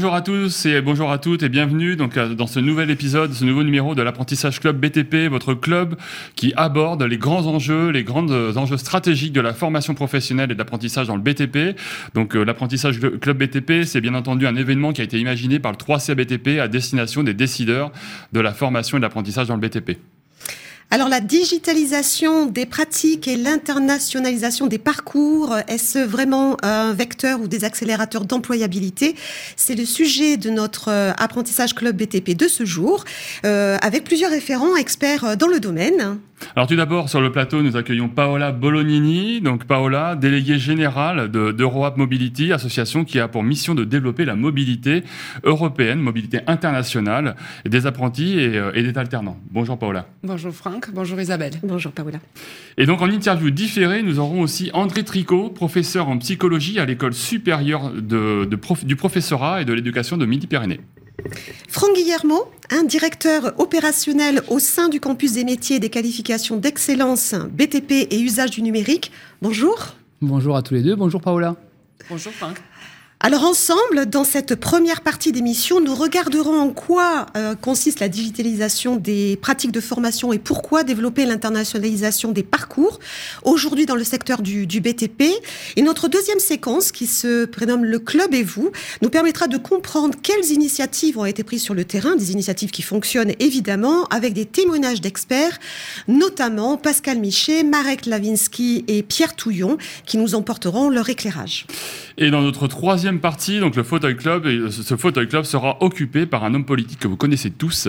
Bonjour à tous et bonjour à toutes et bienvenue donc euh, dans ce nouvel épisode, ce nouveau numéro de l'apprentissage club BTP, votre club qui aborde les grands enjeux, les grands enjeux stratégiques de la formation professionnelle et de l'apprentissage dans le BTP. Donc euh, l'apprentissage club BTP, c'est bien entendu un événement qui a été imaginé par le 3C BTP à destination des décideurs de la formation et de l'apprentissage dans le BTP. Alors la digitalisation des pratiques et l'internationalisation des parcours, est-ce vraiment un vecteur ou des accélérateurs d'employabilité? C'est le sujet de notre euh, apprentissage club BTP de ce jour, euh, avec plusieurs référents experts dans le domaine. Alors tout d'abord, sur le plateau, nous accueillons Paola Bolognini. Donc Paola, déléguée générale de, d'EuroApp Mobility, association qui a pour mission de développer la mobilité européenne, mobilité internationale des apprentis et, euh, et des alternants. Bonjour Paola. Bonjour Franck, bonjour Isabelle. Bonjour Paola. Et donc en interview différée, nous aurons aussi André Tricot, professeur en psychologie à l'école supérieure de, du professorat et de l'éducation de Midi-Pyrénées. Franck Guillermo, un directeur opérationnel au sein du campus des métiers et des qualifications d'excellence BTP et usage du numérique. Bonjour. Bonjour à tous les deux. Bonjour Paola. Bonjour Franck. Alors ensemble, dans cette première partie d'émission, nous regarderons en quoi euh, consiste la digitalisation des pratiques de formation et pourquoi développer l'internationalisation des parcours aujourd'hui dans le secteur du, BTP. Et notre deuxième séquence, qui se prénomme Le Club et vous, nous permettra de comprendre quelles initiatives ont été prises sur le terrain, des initiatives qui fonctionnent évidemment, avec des témoignages d'experts, notamment Pascal Michet, Marek Lavinsky et Pierre Touillon, qui nous emporteront leur éclairage. Et dans notre troisième partie, donc le fauteuil club, et ce fauteuil club sera occupé par un homme politique que vous connaissez tous,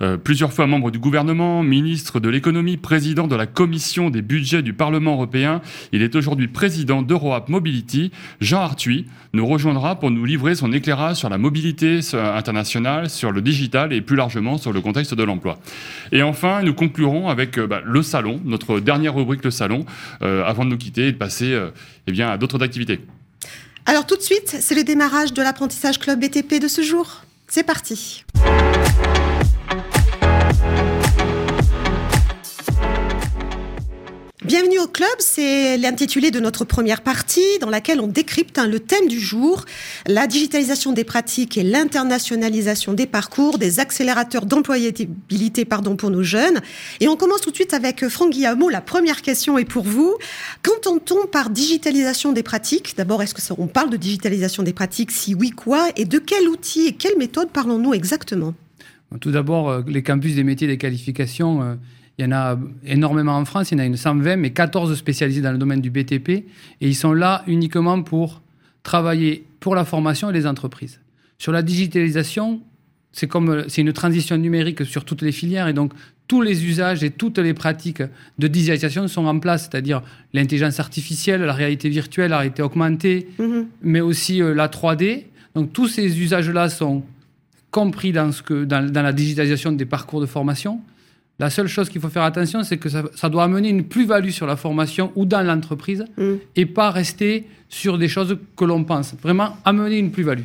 euh, plusieurs fois membre du gouvernement, ministre de l'économie, président de la commission des budgets du Parlement européen. Il est aujourd'hui président d'EuroApp Mobility. Jean Arthuis nous rejoindra pour nous livrer son éclairage sur la mobilité internationale, sur le digital et plus largement sur le contexte de l'emploi. Et enfin, nous conclurons avec euh, bah, le salon, notre dernière rubrique, le salon, euh, avant de nous quitter et de passer euh, eh bien, à d'autres activités. Alors tout de suite, c'est le démarrage de l'apprentissage club BTP de ce jour. C'est parti. Bienvenue au club, c'est l'intitulé de notre première partie dans laquelle on décrypte hein, le thème du jour, la digitalisation des pratiques et l'internationalisation des parcours, des accélérateurs d'employabilité pardon, pour nos jeunes. Et on commence tout de suite avec Franck Guillamot. La première question est pour vous. Qu'entend-on par digitalisation des pratiques? D'abord, est-ce que on parle de digitalisation des pratiques? Si oui, quoi? Et de quel outil et quelle méthode parlons-nous exactement? Tout d'abord, euh, les campus des métiers des qualifications euh, il y en a énormément en France, il y en a une 120, mais 14 spécialisés dans le domaine du BTP. Et ils sont là uniquement pour travailler pour la formation et les entreprises. Sur la digitalisation, c'est comme c'est une transition numérique sur toutes les filières et donc tous les usages et toutes les pratiques de digitalisation sont en place, c'est-à-dire l'intelligence artificielle, la réalité virtuelle, la réalité augmentée, mm-hmm. mais aussi euh, la 3D. Donc tous ces usages-là sont compris dans, ce que, dans, dans la digitalisation des parcours de formation. La seule chose qu'il faut faire attention, c'est que ça, doit amener une plus-value sur la formation ou dans l'entreprise mm. et pas rester sur des choses que l'on pense. Vraiment amener une plus-value.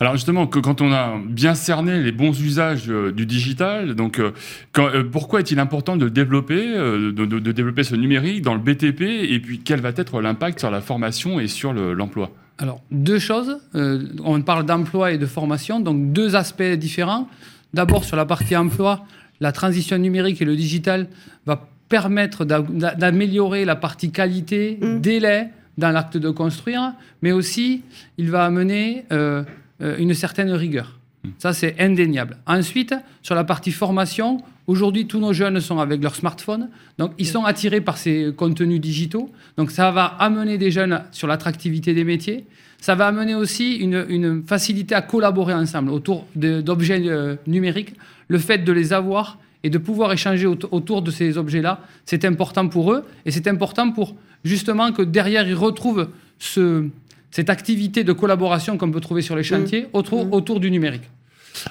Alors justement, que quand on a bien cerné les bons usages euh, du digital, donc euh, euh, pourquoi est-il important de développer, de, développer ce numérique dans le BTP et puis quel va être l'impact sur la formation et sur l'emploi? Alors deux choses. on parle d'emploi et de formation, donc deux aspects différents. D'abord sur la partie emploi, la transition numérique et le digital va permettre d'améliorer la partie qualité, mm. délai dans l'acte de construire, mais aussi il va amener euh, euh, une certaine rigueur. Mm. Ça, c'est indéniable. Ensuite, sur la partie formation, aujourd'hui, tous nos jeunes sont avec leur smartphone, donc ils sont attirés par ces contenus digitaux. Donc ça va amener des jeunes sur l'attractivité des métiers. Ça va amener aussi une, facilité à collaborer ensemble autour d'objets euh, numériques le fait de les avoir et de pouvoir échanger autour de ces objets-là, c'est important pour eux et c'est important pour justement que derrière ils retrouvent ce, cette activité de collaboration qu'on peut trouver sur les mmh. chantiers autour, mmh. autour du numérique.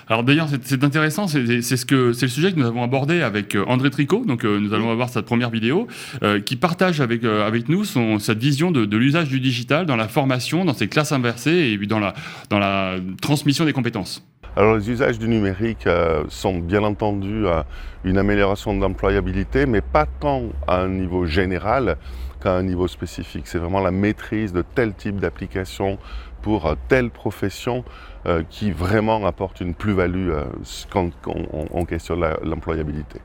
Alors d'ailleurs, c'est intéressant, c'est ce que c'est le sujet que nous avons abordé avec euh, André Tricot. Donc euh, nous allons avoir sa première vidéo euh, qui partage avec avec nous son, cette vision de, l'usage du digital dans la formation, dans ses classes inversées et dans la dans la transmission des compétences. Alors les usages du numérique sont bien entendu une amélioration de l'employabilité, mais pas tant à un niveau général qu'à un niveau spécifique. C'est vraiment la maîtrise de tel type d'application pour telle profession qui vraiment apporte une plus-value quand, on questionne l'employabilité.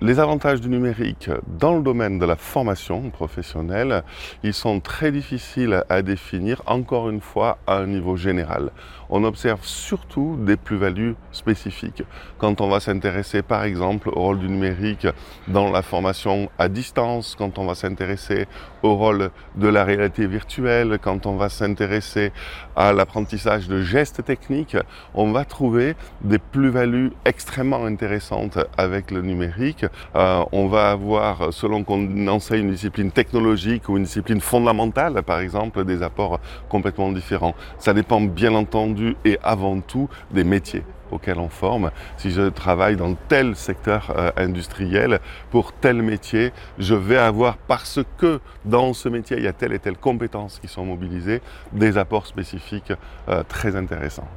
Les avantages du numérique dans le domaine de la formation professionnelle, ils sont très difficiles à définir, encore une fois, à un niveau général. On observe surtout des plus-values spécifiques. Quand on va s'intéresser, par exemple, au rôle du numérique dans la formation à distance, quand on va s'intéresser au rôle de la réalité virtuelle, quand on va s'intéresser à l'apprentissage de gestes techniques, on va trouver des plus-values extrêmement intéressantes avec le numérique euh, on va avoir, selon qu'on enseigne une discipline technologique ou une discipline fondamentale, par exemple, des apports complètement différents. Ça dépend bien entendu et avant tout des métiers auxquels on forme. Si je travaille dans tel secteur euh, industriel, pour tel métier, je vais avoir, parce que dans ce métier, il y a telle et telle compétences qui sont mobilisées, des apports spécifiques euh, très intéressants.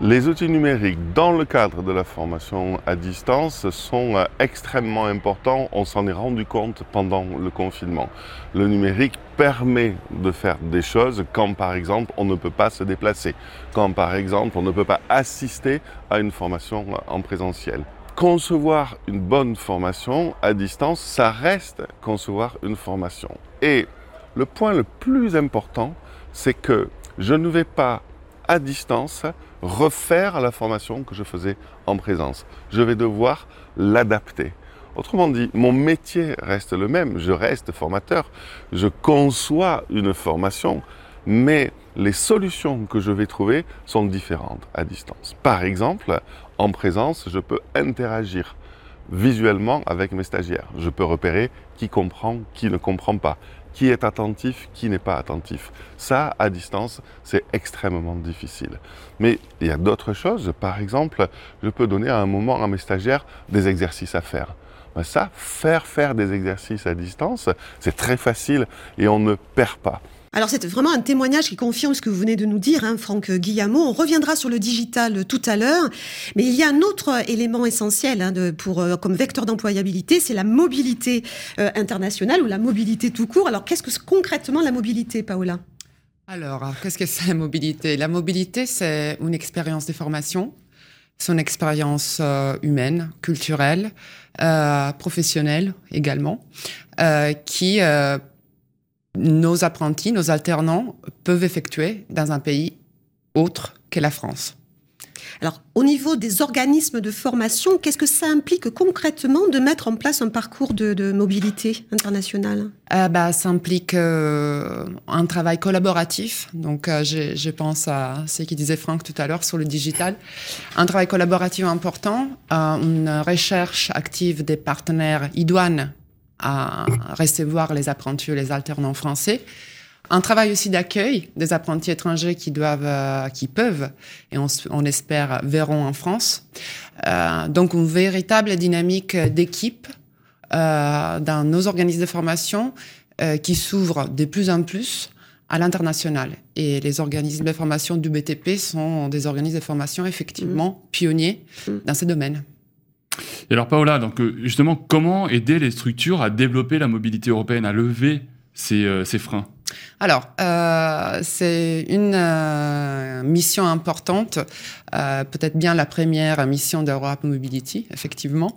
Les outils numériques dans le cadre de la formation à distance sont euh, extrêmement importants. On s'en est rendu compte pendant le confinement. Le numérique permet de faire des choses quand par exemple on ne peut pas se déplacer, quand par exemple on ne peut pas assister à une formation en présentiel. Concevoir une bonne formation à distance, ça reste concevoir une formation. Et le point le plus important, c'est que je ne vais pas à distance refaire la formation que je faisais en présence. Je vais devoir l'adapter. Autrement dit, mon métier reste le même, je reste formateur, je conçois une formation, mais les solutions que je vais trouver sont différentes à distance. Par exemple, en présence, je peux interagir visuellement avec mes stagiaires. Je peux repérer qui comprend, qui ne comprend pas qui est attentif, qui n'est pas attentif. Ça, à distance, c'est extrêmement difficile. Mais il y a d'autres choses. Par exemple, je peux donner à un moment à mes stagiaires des exercices à faire. Mais ça, faire faire des exercices à distance, c'est très facile et on ne perd pas. Alors c'est vraiment un témoignage qui confirme ce que vous venez de nous dire, hein, Franck Guillamot. On reviendra sur le digital tout à l'heure, mais il y a un autre élément essentiel hein, pour, euh, comme vecteur d'employabilité, c'est la mobilité euh, internationale ou la mobilité tout court. Alors qu'est-ce que concrètement la mobilité, Paola? Alors, qu'est-ce que c'est la mobilité? La mobilité, c'est une expérience de formation, son expérience euh, humaine, culturelle, professionnelle également, qui nos apprentis, nos alternants peuvent effectuer dans un pays autre que la France. Alors, au niveau des organismes de formation, qu'est-ce que ça implique concrètement de mettre en place un parcours de, mobilité internationale? Euh, bah, Ça implique euh, un travail collaboratif. Donc, euh, je, pense à ce qui disait Franck tout à l'heure sur le digital. Un travail collaboratif important, une recherche active des partenaires idoines à recevoir les apprentis ou les alternants français. Un travail aussi d'accueil des apprentis étrangers qui doivent, euh, qui peuvent, et on, espère verront en France. Euh, donc une véritable dynamique d'équipe euh, dans nos organismes de formation qui s'ouvrent de plus en plus à l'international. Et les organismes de formation du BTP sont des organismes de formation effectivement mmh. pionniers mmh. dans ces domaines. Et alors Paola, euh, justement, comment aider les structures à développer la mobilité européenne, à lever ces, euh, freins? Alors, euh, c'est une mission importante, peut-être bien la première mission d'Europe Mobility, effectivement.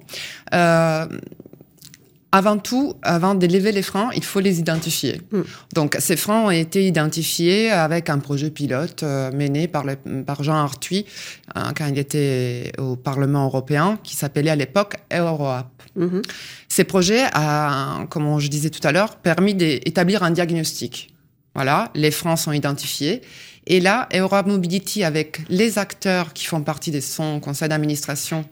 Avant tout, avant d'élever les freins, il faut les identifier. Mm. Donc, ces freins ont été identifiés avec un projet pilote euh, mené par, par Jean Arthuis hein, quand il était au Parlement européen, qui s'appelait à l'époque EuroApp. Mm-hmm. Ces projets ont, comme je disais tout à l'heure, permis d'établir un diagnostic. Voilà, les freins sont identifiés. Et là, Europe Mobility, avec les acteurs qui font partie de son conseil d'administration,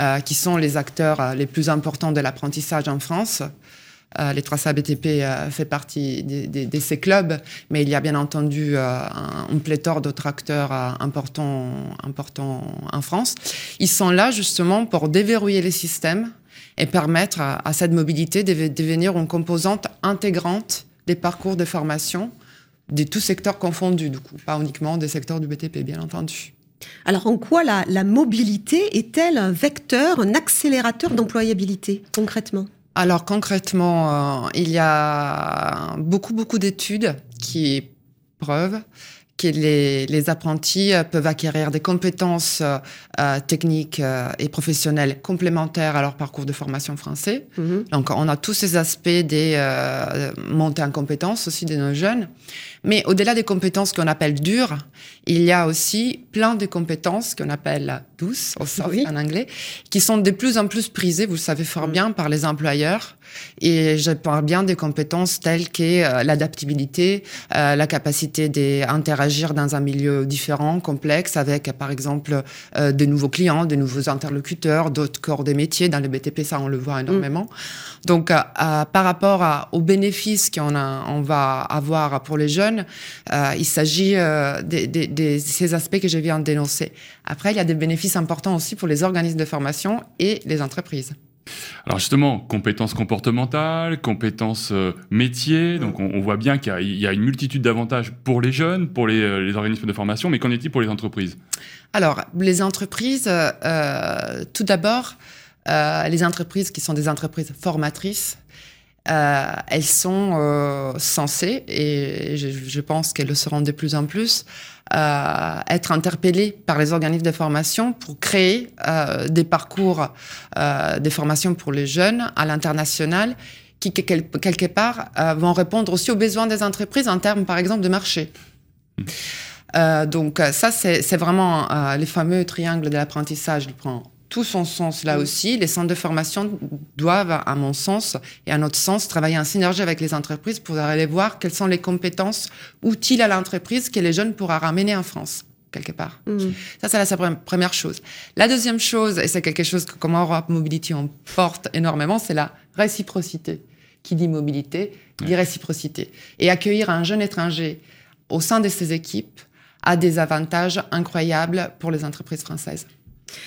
euh, qui sont les acteurs euh, les plus importants de l'apprentissage en France. Euh, les 3 BTP fait partie de, ces clubs, mais il y a bien entendu un, pléthore d'autres acteurs importants, importants en France. Ils sont là justement pour déverrouiller les systèmes et permettre à, cette mobilité de devenir une composante intégrante des parcours de formation de tous secteurs confondus, du coup, pas uniquement des secteurs du BTP, bien entendu. Alors en quoi la, mobilité est-elle un vecteur, un accélérateur d'employabilité concrètement? Alors concrètement, euh, il y a beaucoup beaucoup d'études qui prouvent que les, les apprentis peuvent acquérir des compétences techniques et professionnelles complémentaires à leur parcours de formation français. Mhm. Donc, on a tous ces aspects des montées en compétences aussi de nos jeunes. Mais au-delà des compétences qu'on appelle dures, il y a aussi plein de compétences qu'on appelle douces, en anglais, qui sont de plus en plus prisées, vous le savez fort mm. bien, par les employeurs. Et je parle bien des compétences telles que euh, l'adaptabilité, euh, la capacité d'interagir dans un milieu différent, complexe, avec par exemple euh, de nouveaux clients, de nouveaux interlocuteurs, d'autres corps de métiers. Dans le BTP, ça, on le voit énormément. Mm. Donc, par rapport aux bénéfices qu'on on va avoir pour les jeunes, il s'agit de, ces aspects que je viens de dénoncer. Après, il y a des bénéfices importants aussi pour les organismes de formation et les entreprises. Alors justement, compétences comportementales, compétences euh, métiers, donc on, voit bien qu'il y, a une multitude d'avantages pour les jeunes, pour les, euh, organismes de formation, mais qu'en est-il pour les entreprises? Alors, les entreprises, euh, tout d'abord, les entreprises qui sont des entreprises formatrices, elles sont censées, et je pense qu'elles le seront de plus en plus, euh, être interpellés par les organismes de formation pour créer euh, des parcours euh, de formation pour les jeunes à l'international qui, quelque part, vont répondre aussi aux besoins des entreprises en termes, par exemple, de marché. donc ça, c'est vraiment les fameux triangles de l'apprentissage. Je prends tout son sens là aussi. Les centres de formation doivent, à mon sens et à notre sens, travailler en synergie avec les entreprises pour aller voir quelles sont les compétences utiles à l'entreprise que les jeunes pourront ramener en France quelque part. Mm. Ça, c'est la première chose. La deuxième chose, et c'est quelque chose que comme Europe Mobility on porte énormément, c'est la réciprocité. Qui dit mobilité, dit réciprocité. Et accueillir un jeune étranger au sein de ces équipes a des avantages incroyables pour les entreprises françaises.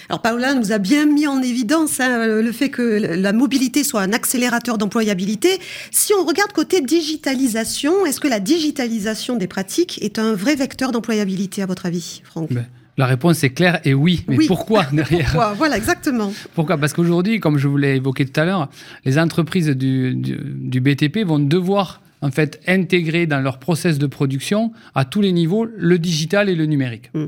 Alors Paola nous a bien mis en évidence hein, le fait que la mobilité soit un accélérateur d'employabilité. Si on regarde côté digitalisation, est-ce que la digitalisation des pratiques est un vrai vecteur d'employabilité à votre avis, Franck? Ben, La réponse est claire et oui. Mais pourquoi derrière? Pourquoi? Voilà, exactement. Pourquoi? Parce qu'aujourd'hui, comme je vous l'ai évoqué tout à l'heure, les entreprises du, du, BTP vont devoir en fait intégrer dans leur process de production à tous les niveaux le digital et le numérique. Mm.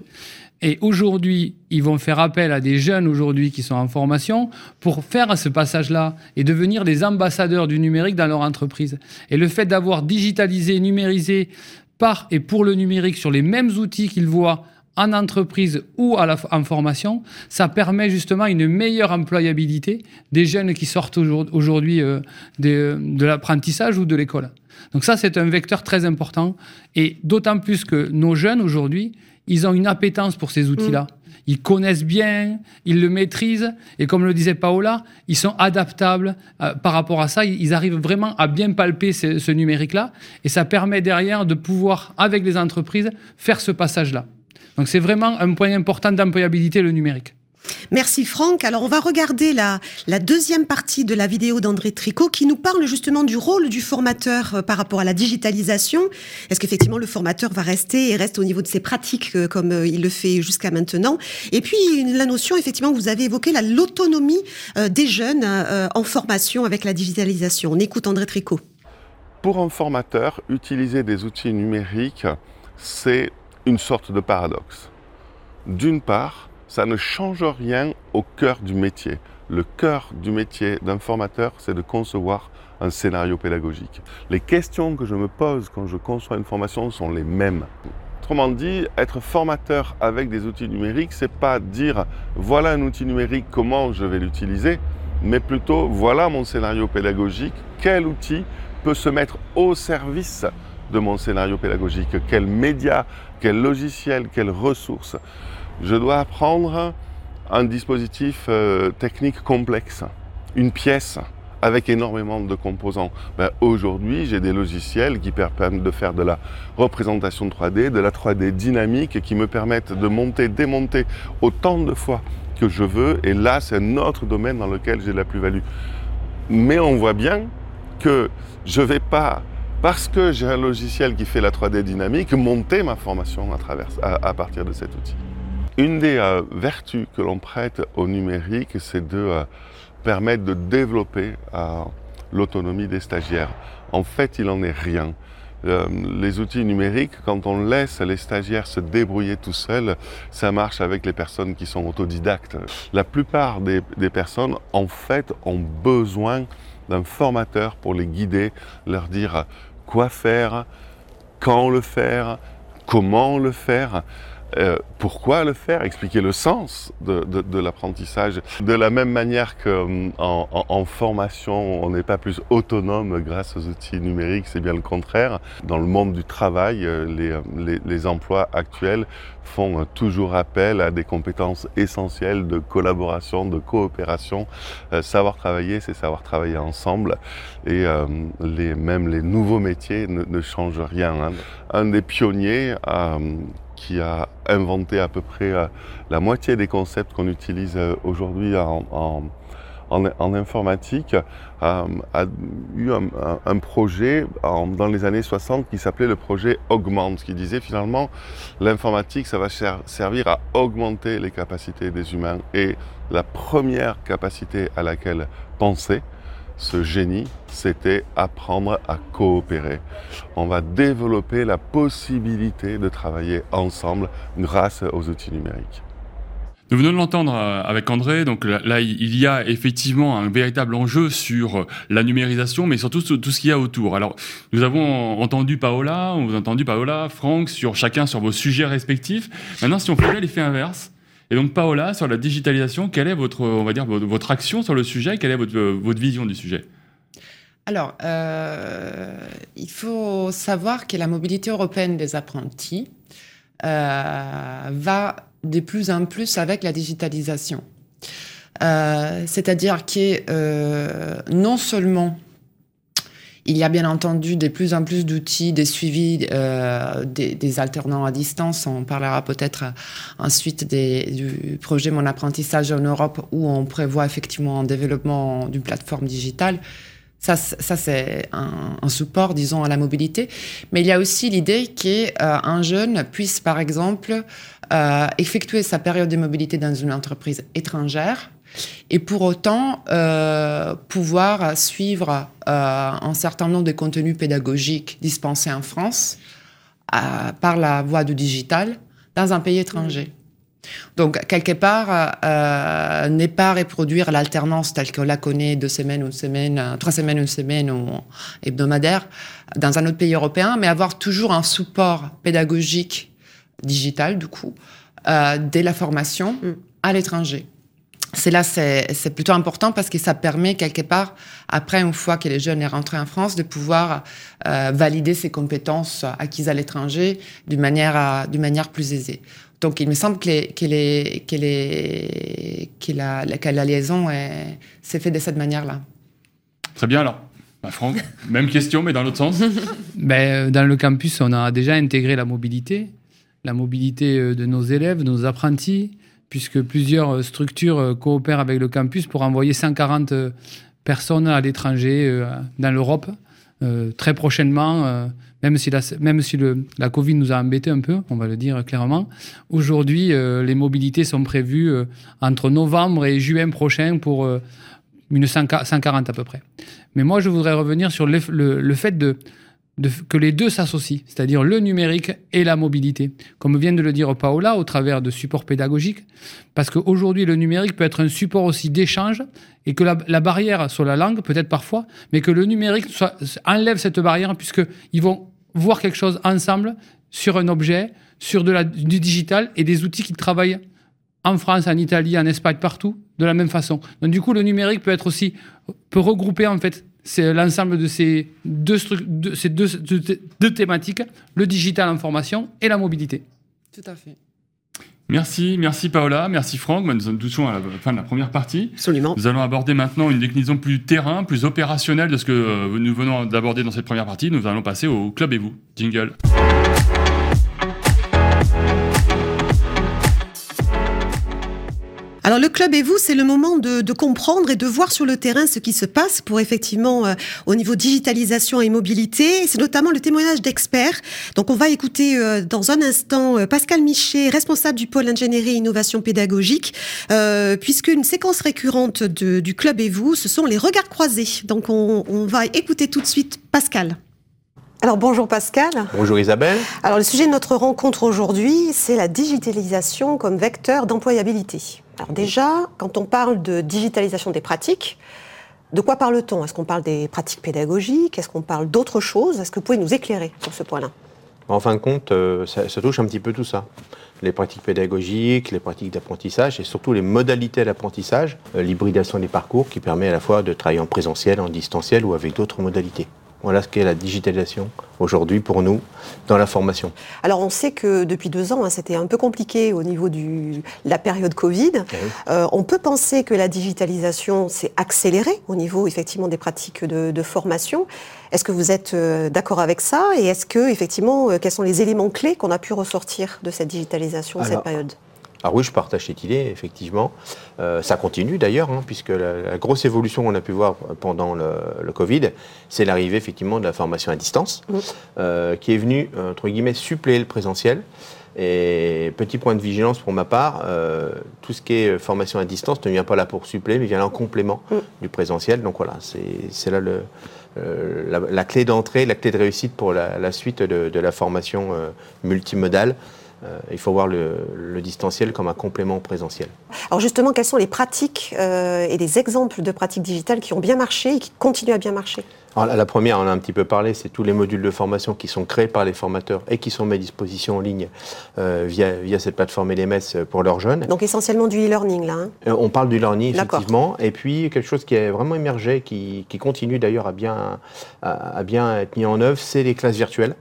Et aujourd'hui, ils vont faire appel à des jeunes aujourd'hui qui sont en formation pour faire ce passage-là et devenir des ambassadeurs du numérique dans leur entreprise. Et le fait d'avoir digitalisé, numérisé par et pour le numérique sur les mêmes outils qu'ils voient en entreprise ou à la, en formation, ça permet justement une meilleure employabilité des jeunes qui sortent aujourd'hui euh, de, de l'apprentissage ou de l'école. Donc ça, c'est un vecteur très important. Et d'autant plus que nos jeunes aujourd'hui, ils ont une appétence pour ces outils-là. Mm. Ils connaissent bien, ils le maîtrisent, et comme le disait Paola, ils sont adaptables euh, par rapport à ça. Ils arrivent vraiment à bien palper ce numérique-là, et ça permet derrière de pouvoir, avec les entreprises, faire ce passage-là. Donc c'est vraiment un point important d'employabilité, le numérique. Merci Franck. Alors on va regarder la, deuxième partie de la vidéo d'André Tricot qui nous parle justement du rôle du formateur euh, par rapport à la digitalisation. Est-ce qu'effectivement le formateur va rester et reste au niveau de ses pratiques euh, comme euh, il le fait jusqu'à maintenant? Et puis la notion effectivement vous avez évoqué l'autonomie des jeunes en formation avec la digitalisation. On écoute André Tricot. Pour un formateur, utiliser des outils numériques, c'est une sorte de paradoxe. D'une part, ça ne change rien au cœur du métier. Le cœur du métier d'un formateur, c'est de concevoir un scénario pédagogique. Les questions que je me pose quand je conçois une formation sont les mêmes. Autrement dit, être formateur avec des outils numériques, c'est pas dire voilà un outil numérique, comment je vais l'utiliser, mais plutôt voilà mon scénario pédagogique, quel outil peut se mettre au service de mon scénario pédagogique, quel média, quel logiciel, quelles ressources je dois apprendre un dispositif euh, technique complexe, une pièce avec énormément de composants. Ben, aujourd'hui, j'ai des logiciels qui permettent de faire de la représentation 3D, de la 3D dynamique, qui me permettent de monter, démonter autant de fois que je veux. Et là, c'est un autre domaine dans lequel j'ai la plus-value. Mais on voit bien que je ne vais pas, parce que j'ai un logiciel qui fait la 3D dynamique, monter ma formation à partir de cet outil. Une des euh, vertus que l'on prête au numérique, c'est de euh, permettre de développer euh, l'autonomie des stagiaires. En fait, il n'en est rien. les outils numériques, quand on laisse les stagiaires se débrouiller tout seuls, ça marche avec les personnes qui sont autodidactes. La plupart des personnes, en fait, ont besoin d'un formateur pour les guider, leur dire quoi faire, quand le faire, comment le faire. Euh, pourquoi le faire? Expliquer le sens de, l'apprentissage. De la même manière qu'en en, en, formation, on n'est pas plus autonome grâce aux outils numériques, c'est bien le contraire. Dans le monde du travail, euh, les, emplois actuels font toujours appel à des compétences essentielles de collaboration, de coopération. Euh, savoir travailler, c'est savoir travailler ensemble. Et euh, même les nouveaux métiers ne, changent rien. Hein. Un des pionniers euh, qui a inventé à peu près euh, la moitié des concepts qu'on utilise euh, aujourd'hui en, informatique, euh, a eu un, un projet dans les années 60 qui s'appelait le projet Augment, qui disait finalement l'informatique, ça va servir à augmenter les capacités des humains. Et la première capacité à laquelle penser, ce génie, c'était apprendre à coopérer. On va développer la possibilité de travailler ensemble grâce aux outils numériques. Nous venons de l'entendre euh, avec André, donc là il y a effectivement un véritable enjeu sur la numérisation, mais surtout sur tout ce qu'il y a autour. Alors nous avons entendu Paola, on vous a entendu Paola, Franck, sur chacun sur vos sujets respectifs. Maintenant si on faisait l'effet inverse, et donc Paola, sur la digitalisation, quelle est votre, on va dire, votre action sur le sujet Quelle est votre, votre vision du sujet? Alors, euh, il faut savoir que la mobilité européenne des apprentis euh, va de plus en plus avec la digitalisation. Euh, C'est-à-dire que euh, non seulement il y a bien entendu de plus en plus d'outils, des suivis, euh, des, des, alternants à distance. On parlera peut-être ensuite des, du projet Mon apprentissage en Europe où on prévoit effectivement un développement d'une plateforme digitale. Ça, ça c'est un, un, support, disons, à la mobilité. Mais il y a aussi l'idée qu'un euh, jeune puisse, par exemple, euh, effectuer sa période de mobilité dans une entreprise étrangère et pour autant euh, pouvoir suivre euh, un certain nombre de contenus pédagogiques dispensés en France euh, par la voie du digital dans un pays étranger. Donc, quelque part, euh, n'est pas reproduire l'alternance telle qu'on la connaît deux semaines, une semaine, trois semaines, une semaine ou hebdomadaire dans un autre pays européen, mais avoir toujours un support pédagogique digital, du coup, euh, dès la formation mm. à l'étranger c'est là, c'est plutôt important parce que ça permet quelque part, après, une fois que les jeunes est rentré en France, de pouvoir euh, valider ses compétences acquises à l'étranger d'une manière, d'une manière plus aisée. Donc, il me semble que, les, que, les, que, les, que, la, que la liaison s'est faite de cette manière-là. Très bien, alors. Bah, Franck, même question, mais dans l'autre sens. ben, dans le campus, on a déjà intégré la mobilité, la mobilité euh, de nos élèves, de nos apprentis, puisque plusieurs euh, structures euh, coopèrent avec le campus pour envoyer 140 euh, personnes à l'étranger, dans l'Europe, très prochainement, même si, la, même si le, la Covid nous a embêtés un peu, on va le dire clairement. Aujourd'hui, les mobilités sont prévues entre novembre et juin prochain pour une 140 à peu près. Mais moi, je voudrais revenir sur le, le, le fait de, que les deux s'associent, c'est-à-dire le numérique et la mobilité. Comme vient de le dire Paola, au travers de supports pédagogiques, parce qu'aujourd'hui, le numérique peut être un support aussi d'échange, et que la, barrière sur la langue, peut-être parfois, mais que le numérique enlève cette barrière, puisqu'ils vont voir quelque chose ensemble sur un objet, sur du digital, et des outils qui travaillent en France, en Italie, en Espagne, partout, de la même façon. Donc du coup, le numérique peut être aussi, peut regrouper en fait c'est l'ensemble de ces deux, de ces deux, deux, deux, thématiques, le digital en formation et la mobilité. Tout à fait. Merci, merci Paola, merci Franck. Nous touchons à la fin de la première partie. Absolument. Nous allons aborder maintenant une déclinaison plus terrain, plus opérationnelle de ce que nous venons d'aborder dans cette première partie. Nous allons passer au Club et vous. Jingle. Alors le club et vous, c'est le moment de, de, comprendre et de voir sur le terrain ce qui se passe pour effectivement euh, au niveau digitalisation et mobilité. C'est notamment le témoignage d'experts. Donc on va écouter euh, dans un instant euh, Pascal Michet, responsable du pôle ingénierie et innovation pédagogique, euh, puisque une séquence récurrente de, du club et vous, ce sont les regards croisés. Donc on, on va écouter tout de suite Pascal. Alors bonjour Pascal. Bonjour Isabelle. Alors le sujet de notre rencontre aujourd'hui, c'est la digitalisation comme vecteur d'employabilité. Alors déjà, quand on parle de digitalisation des pratiques, de quoi parle-t-on? Est-ce qu'on parle des pratiques pédagogiques? Est-ce qu'on parle d'autre chose? Est-ce que vous pouvez nous éclairer sur ce point-là? En fin de compte, euh, ça, touche un petit peu tout ça. Les pratiques pédagogiques, les pratiques d'apprentissage et surtout les modalités d'apprentissage, euh, l'hybridation des parcours qui permet à la fois de travailler en présentiel, en distanciel ou avec d'autres modalités. Voilà ce qu'est la digitalisation aujourd'hui pour nous dans la formation. Alors on sait que depuis deux ans, hein, c'était un peu compliqué au niveau de la période Covid. Eh euh, on peut penser que la digitalisation s'est accélérée au niveau effectivement des pratiques de, formation. Est-ce que vous êtes euh, d'accord avec ça? Et est-ce que effectivement, euh, quels sont les éléments clés qu'on a pu ressortir de cette digitalisation de cette période? Alors oui, je partage cette idée, effectivement. Euh, ça continue d'ailleurs, hein, puisque la, grosse évolution qu'on a pu voir pendant le, Covid, c'est l'arrivée effectivement de la formation à distance, euh, qui est venue, entre guillemets, suppléer le présentiel. Et petit point de vigilance pour ma part, euh, tout ce qui est formation à distance ne vient pas là pour suppléer, mais vient là en complément du présentiel. Donc voilà, c'est là le, la, clé d'entrée, la clé de réussite pour la, suite de, de, la formation multimodale. Euh, il faut voir le, distanciel comme un complément présentiel. Alors justement, quelles sont les pratiques euh, et les exemples de pratiques digitales qui ont bien marché et qui continuent à bien marcher? Alors, la première, on a un petit peu parlé, c'est tous les modules de formation qui sont créés par les formateurs et qui sont mis à disposition en ligne euh, via, via cette plateforme LMS pour leurs jeunes. Donc essentiellement du e-learning là hein? On parle du learning effectivement. Et puis quelque chose qui est vraiment émergé, qui, qui continue d'ailleurs à bien, à bien être mis en œuvre, c'est les classes virtuelles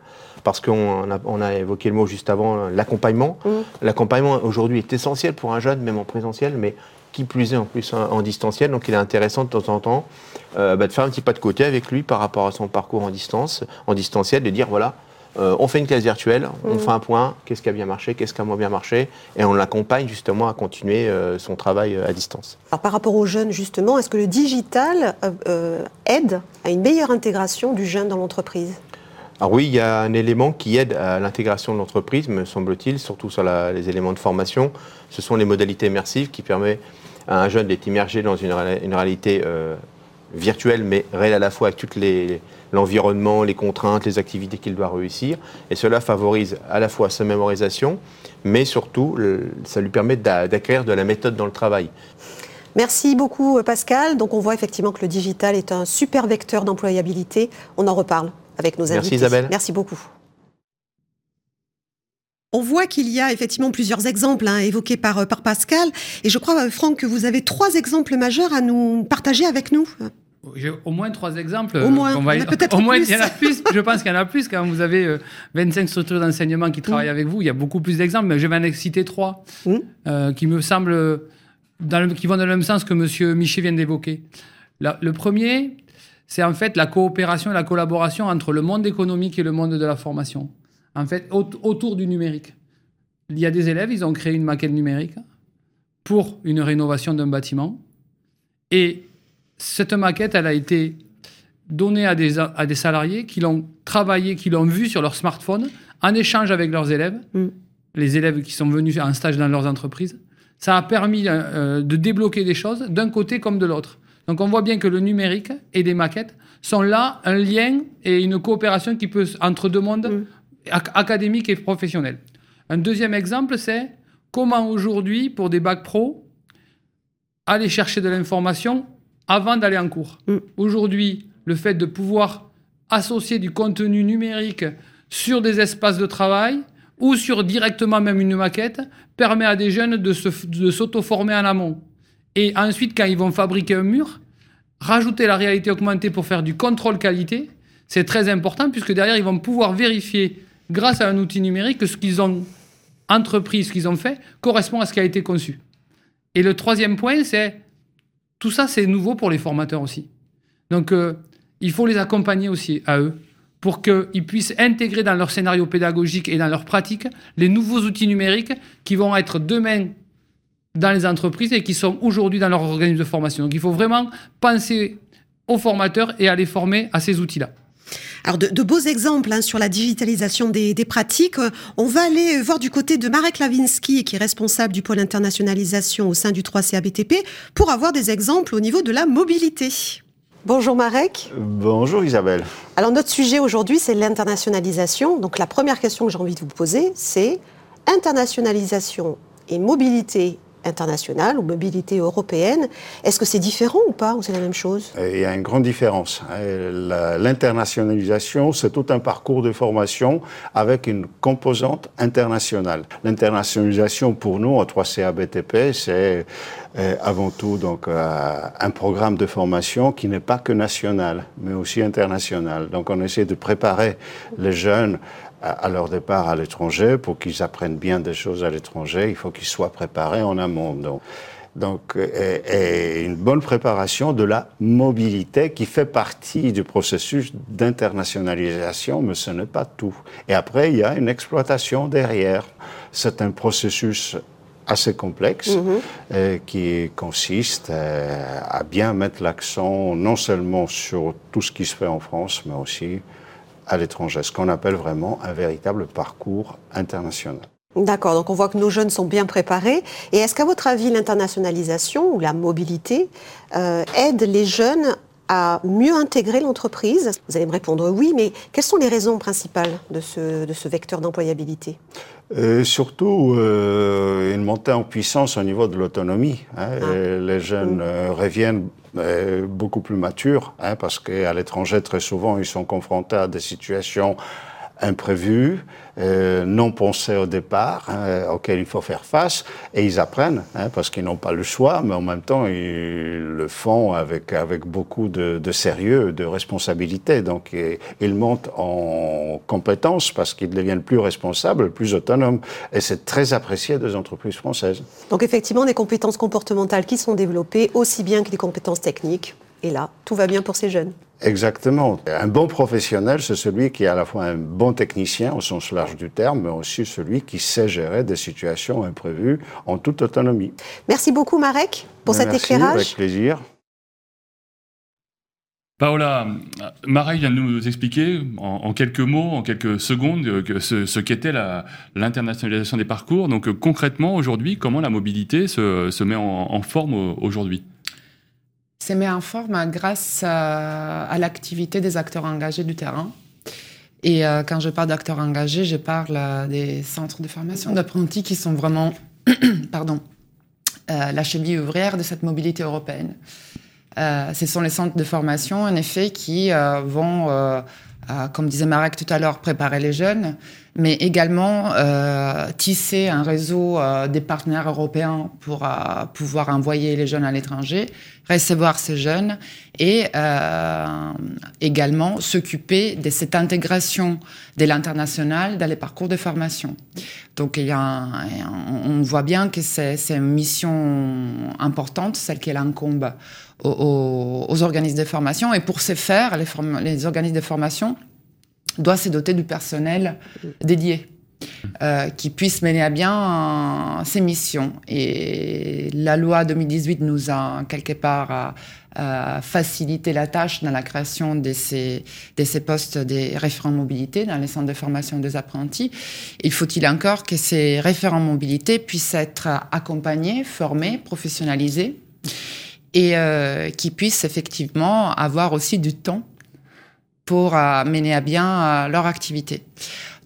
parce qu'on a, on a, évoqué le mot juste avant, l'accompagnement. Mmh. L'accompagnement aujourd'hui est essentiel pour un jeune, même en présentiel, mais qui plus est en plus en, distanciel. Donc il est intéressant de temps en temps euh, bah, de faire un petit pas de côté avec lui par rapport à son parcours en distance, en distanciel, de dire voilà, euh, on fait une classe virtuelle, on mmh. fait un point, qu'est-ce qui a bien marché, qu'est-ce qui a moins bien marché, et on l'accompagne justement à continuer euh, son travail à distance. Alors par rapport aux jeunes justement, est-ce que le digital aide à une meilleure intégration du jeune dans l'entreprise? Alors oui, il y a un élément qui aide à l'intégration de l'entreprise, me semble-t-il, surtout sur les éléments de formation. Ce sont les modalités immersives qui permettent à un jeune d'être immergé dans une, réalité euh, virtuelle, mais réelle à la fois avec tout l'environnement, les contraintes, les activités qu'il doit réussir. Et cela favorise à la fois sa mémorisation, mais surtout, ça lui permet d'acquérir de la méthode dans le travail. Merci beaucoup Pascal. Donc on voit effectivement que le digital est un super vecteur d'employabilité. On en reparle avec nos Merci Isabelle. Merci beaucoup. On voit qu'il y a effectivement plusieurs exemples hein, évoqués par, euh, par Pascal. Et je crois, euh, Franck, que vous avez trois exemples majeurs à nous partager avec nous. J'ai au moins trois exemples. Au moins, peut-être au moins il y en a plus. je pense qu'il y en a plus quand vous avez 25 euh, structures d'enseignement qui travaillent mm. avec vous. Il y a beaucoup plus d'exemples, mais je vais en citer trois mm. qui me semblent dans qui vont dans le même sens que M. Miché vient d'évoquer. Le premier, c'est en fait la coopération et la collaboration entre le monde économique et le monde de la formation. En fait, autour du numérique. Il y a des élèves, ils ont créé une maquette numérique pour une rénovation d'un bâtiment. Et cette maquette, elle a été donnée à des, à des salariés qui l'ont travaillé, qui l'ont vu sur leur smartphone, en échange avec leurs élèves, mm. les élèves qui sont venus en stage dans leurs entreprises. Ça a permis euh, euh, de débloquer des choses d'un côté comme de l'autre. Donc on voit bien que le numérique et des maquettes sont là un lien et une coopération qui peut entre deux mondes mm. académiques et professionnels. Un deuxième exemple, c'est comment aujourd'hui, pour des bacs pro, aller chercher de l'information avant d'aller en cours. Mm. Aujourd'hui, le fait de pouvoir associer du contenu numérique sur des espaces de travail ou sur directement même une maquette permet à des jeunes de s'auto-former en amont. Et ensuite, quand ils vont fabriquer un mur, rajouter la réalité augmentée pour faire du contrôle qualité, c'est très important puisque derrière, ils vont pouvoir vérifier, grâce à un outil numérique, que ce qu'ils ont entrepris, ce qu'ils ont fait, correspond à ce qui a été conçu. Et le troisième point, c'est tout ça, c'est nouveau pour les formateurs aussi. Donc, euh, il faut les accompagner aussi à eux pour qu'ils puissent intégrer dans leur scénario pédagogique et dans leur pratique les nouveaux outils numériques qui vont être demain dans les entreprises et qui sont aujourd'hui dans leur organisme de formation. Donc il faut vraiment penser aux formateurs et à les former à ces outils-là. Alors de, beaux exemples hein, sur la digitalisation des, pratiques. On va aller voir du côté de Marek Lavinsky, qui est responsable du pôle internationalisation au sein du 3CABTP, pour avoir des exemples au niveau de la mobilité. Bonjour Marek. Bonjour Isabelle. Alors notre sujet aujourd'hui, c'est l'internationalisation. Donc la première question que j'ai envie de vous poser, c'est internationalisation et mobilité internationale ou mobilité européenne. Est-ce que c'est différent ou pas, ou c'est la même chose? Il y a une grande différence. L'internationalisation, c'est tout un parcours de formation avec une composante internationale. L'internationalisation, pour nous, en 3CA BTP, c'est euh, avant tout donc euh, un programme de formation qui n'est pas que national, mais aussi international. Donc on essaie de préparer les jeunes à leur départ à l'étranger, pour qu'ils apprennent bien des choses à l'étranger, il faut qu'ils soient préparés en amont. Donc, donc et, une bonne préparation de la mobilité qui fait partie du processus d'internationalisation, mais ce n'est pas tout. Et après, il y a une exploitation derrière. C'est un processus assez complexe mm-hmm. qui consiste euh, à bien mettre l'accent non seulement sur tout ce qui se fait en France, mais aussi à l'étranger, ce qu'on appelle vraiment un véritable parcours international. D'accord, donc on voit que nos jeunes sont bien préparés. Et est-ce qu'à votre avis, l'internationalisation ou la mobilité euh, aide les jeunes à mieux intégrer l'entreprise Vous allez me répondre oui, mais quelles sont les raisons principales de ce, de ce vecteur d'employabilité? Euh, Surtout euh, une montée en puissance au niveau de l'autonomie. Hein. Ah. Les jeunes mmh. reviennent euh, beaucoup plus matures, hein, parce qu'à l'étranger, très souvent, ils sont confrontés à des situations imprévus, euh, non pensés au départ, hein, auxquels il faut faire face, et ils apprennent, hein, parce qu'ils n'ont pas le choix, mais en même temps, ils le font avec, avec beaucoup de, de sérieux, de responsabilité. Donc, ils montent en compétences parce qu'ils deviennent plus responsables, plus autonomes, et c'est très apprécié des entreprises françaises. Donc, effectivement, des compétences comportementales qui sont développées, aussi bien que des compétences techniques. Et là, tout va bien pour ces jeunes. Exactement. Un bon professionnel, c'est celui qui est à la fois un bon technicien au sens large du terme, mais aussi celui qui sait gérer des situations imprévues en toute autonomie. Merci beaucoup Marek pour cet éclairage. Avec plaisir. Paola, Marek vient de nous expliquer en, quelques mots, en quelques secondes, euh, ce, qu'était l'internationalisation des parcours. Donc concrètement, aujourd'hui, comment la mobilité se, met en forme aujourd'hui? C'est mis en forme grâce à, l'activité des acteurs engagés du terrain. Et euh, quand je parle d'acteurs engagés, je parle euh, des centres de formation d'apprentis qui sont vraiment pardon, euh, la cheville ouvrière de cette mobilité européenne. ce sont les centres de formation, en effet, qui vont comme disait Marek tout à l'heure, préparer les jeunes, mais également euh, tisser un réseau euh, des partenaires européens pour euh, pouvoir envoyer les jeunes à l'étranger, recevoir ces jeunes et également s'occuper de cette intégration de l'international dans les parcours de formation. Donc il y a on voit bien que c'est une mission importante, celle qu'elle incombe aux, organismes de formation. Et pour ce faire, les, les organismes de formation doivent se doter du personnel dédié. Euh, qui puisse mener à bien ces missions. Et la loi 2018 nous a quelque part facilité la tâche dans la création de ces, de ces postes des référents mobilité dans les centres de formation des apprentis. Il faut-il encore que ces référents mobilité puissent être accompagnés, formés, professionnalisés et euh, qui puissent effectivement avoir aussi du temps pour euh, mener à bien euh, leur activité.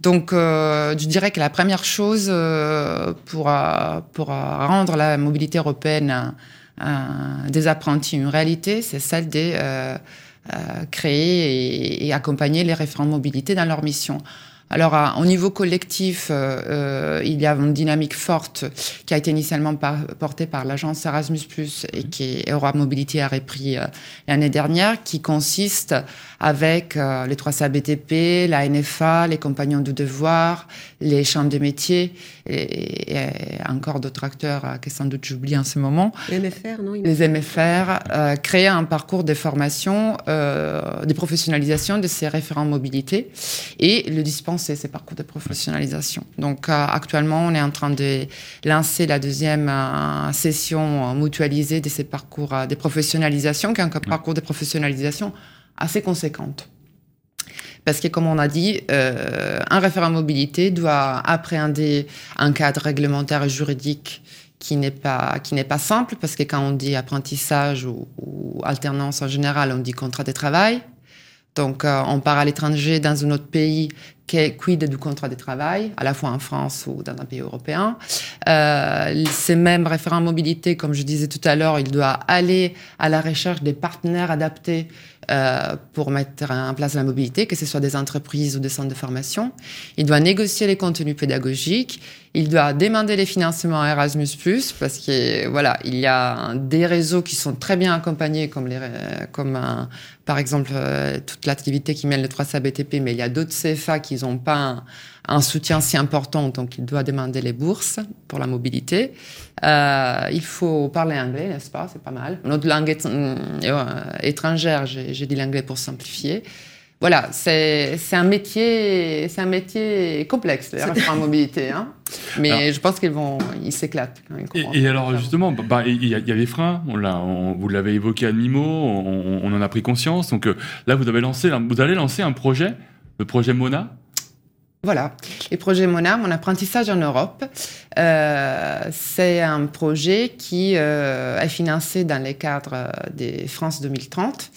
Donc, je dirais que la première chose pour, pour rendre la mobilité européenne des apprentis une réalité, c'est celle de créer et, et, accompagner les référents mobilité dans leur mission. Alors, au niveau collectif, euh, euh, il y a une dynamique forte qui a été initialement portée par l'agence Erasmus+, et qui Europe Mobility a repris euh, l'année dernière, qui consiste avec les 3 BTP, la NFA, les compagnons du devoir, les chambres de métiers et, encore d'autres acteurs que sans doute j'oublie en ce moment. Les MFR, non Les MFR, créer un parcours de formation, de professionnalisation de ces référents mobilité et le dispenser ces parcours de professionnalisation. Donc euh, actuellement, on est en train de lancer la deuxième euh, session mutualisée de ces parcours euh, de professionnalisation, qui est un parcours de professionnalisation assez conséquente. Parce que, comme on a dit, un référent mobilité doit appréhender un cadre réglementaire et juridique qui n'est pas qui n'est pas simple parce que quand on dit apprentissage ou, ou alternance en général, on dit contrat de travail. Donc, euh, on part à l'étranger dans un autre pays qui quid du contrat de travail, à la fois en France ou dans un pays européen. Euh, ces mêmes référents mobilité, comme je disais tout à l'heure, il doit aller à la recherche des partenaires adaptés euh, pour mettre en place la mobilité, que ce soit des entreprises ou des centres de formation. Il doit négocier les contenus pédagogiques. Il doit demander les financements à Erasmus+, parce que voilà, il y a des réseaux qui sont très bien accompagnés, comme, les, comme un, par exemple euh, toute l'activité qui mène le 3 BTP, mais il y a d'autres CFA qui n'ont pas un, soutien si important, donc il doit demander les bourses pour la mobilité. Euh, il faut parler anglais, n'est-ce pas? C'est pas mal. Notre langue est, euh, étrangère, j'ai dit l'anglais pour simplifier voilà, c'est un métier, c'est un métier complexe, en mobilité. Hein. Mais je pense qu'ils vont, ils s'éclatent. Et, alors justement, bah, il y, a les freins. On, vous l'avez évoqué à demi-mot. On, en a pris conscience. Donc euh, là, vous avez lancé, vous allez lancer un projet, le projet Mona? Voilà, le projet Mona, mon apprentissage en Europe, euh, c'est un projet qui euh, est financé dans les cadres des France 2030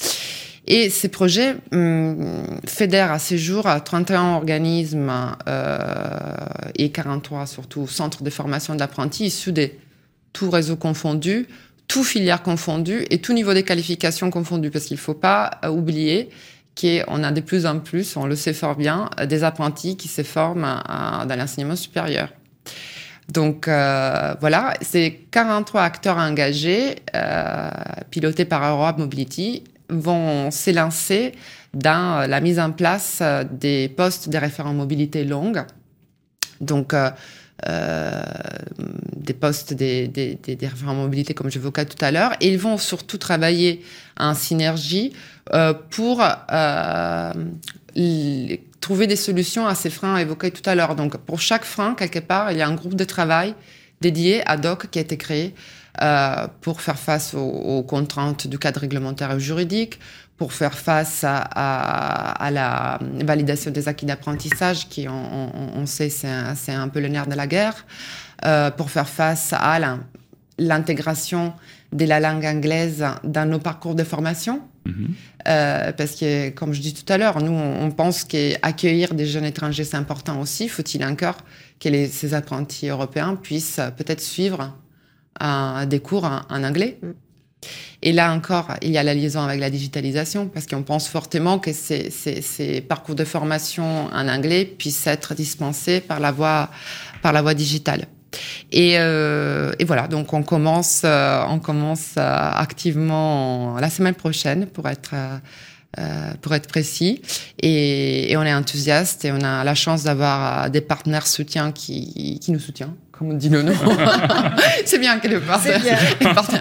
et ces projets hum, fédèrent à ce jour 31 organismes euh, et 43 surtout centres de formation d'apprentis issus de tout réseau confondu, tout filière confondu et tout niveau des qualifications confondu. Parce qu'il ne faut pas oublier qu'on a de plus en plus, on le sait fort bien, des apprentis qui se forment dans l'enseignement supérieur. Donc euh, voilà, c'est 43 acteurs engagés, euh, pilotés par Europe Mobility, vont s'élancer dans la mise en place euh, des postes de référents mobilité longue. Euh, euh, des postes des, des, des, référents mobilité, comme j'évoquais tout à l'heure. Et ils vont surtout travailler en synergie euh, pour euh, trouver des solutions à ces freins évoqués tout à l'heure. Donc, pour chaque frein, quelque part, il y a un groupe de travail dédié ad hoc qui a été créé euh, pour faire face aux, contraintes du cadre réglementaire et juridique, pour faire face à, la validation des acquis d'apprentissage, qui, on, sait, c'est un, peu le nerf de la guerre, euh, pour faire face à l'intégration de la langue anglaise dans nos parcours de formation. Mm-hmm. Euh, parce que, comme je dis tout à l'heure, nous, on, pense qu'accueillir des jeunes étrangers, c'est important aussi. Faut-il encore que les, ces apprentis européens puissent peut-être suivre à des cours en, anglais? Mm. Et là encore, il y a la liaison avec la digitalisation, parce qu'on pense fortement que ces, parcours de formation en anglais puissent être dispensés par la voie, par la voie digitale. Et, euh, voilà, donc on commence, euh, on commence euh, activement la semaine prochaine pour être, pour être précis. Et, et, on est enthousiaste et on a la chance d'avoir des partenaires soutiens qui, qui nous soutiennent comme on dit le nom. c'est bien que les partenaires,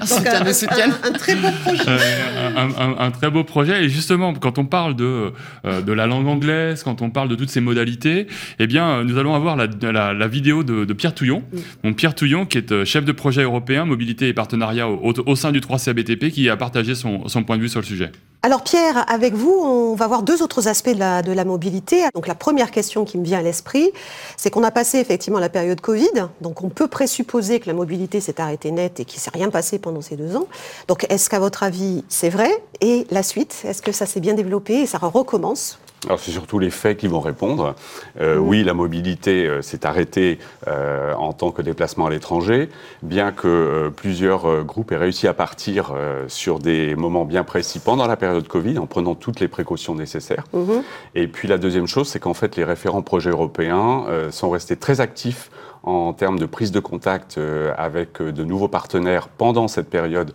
soutiennent. Un, très beau projet. Euh, un, très beau projet. Et justement, quand on parle de, euh, de la langue anglaise, quand on parle de toutes ces modalités, eh bien, nous allons avoir la, la, vidéo de, Pierre Touillon. Donc, Pierre Touillon, qui est euh, chef de projet européen, mobilité et partenariat au, au, sein du 3CABTP, qui a partagé son, son point de vue sur le sujet. Alors Pierre, avec vous, on va voir deux autres aspects de la, de la mobilité. Donc la première question qui me vient à l'esprit, c'est qu'on a passé effectivement la période Covid, donc on peut présupposer que la mobilité s'est arrêtée net et qu'il ne s'est rien passé pendant ces deux ans. Donc est-ce qu'à votre avis c'est vrai? Et la suite, est-ce que ça s'est bien développé et ça recommence? Alors c'est surtout les faits qui vont répondre. Euh, oui, la mobilité euh, s'est arrêtée euh, en tant que déplacement à l'étranger, bien que plusieurs groupes aient réussi à partir sur des moments bien précis pendant la période Covid, en prenant toutes les précautions nécessaires. Mhm. Et puis la deuxième chose, c'est qu'en fait les référents projets européens sont restés très actifs en termes de prise de contact avec de nouveaux partenaires pendant cette période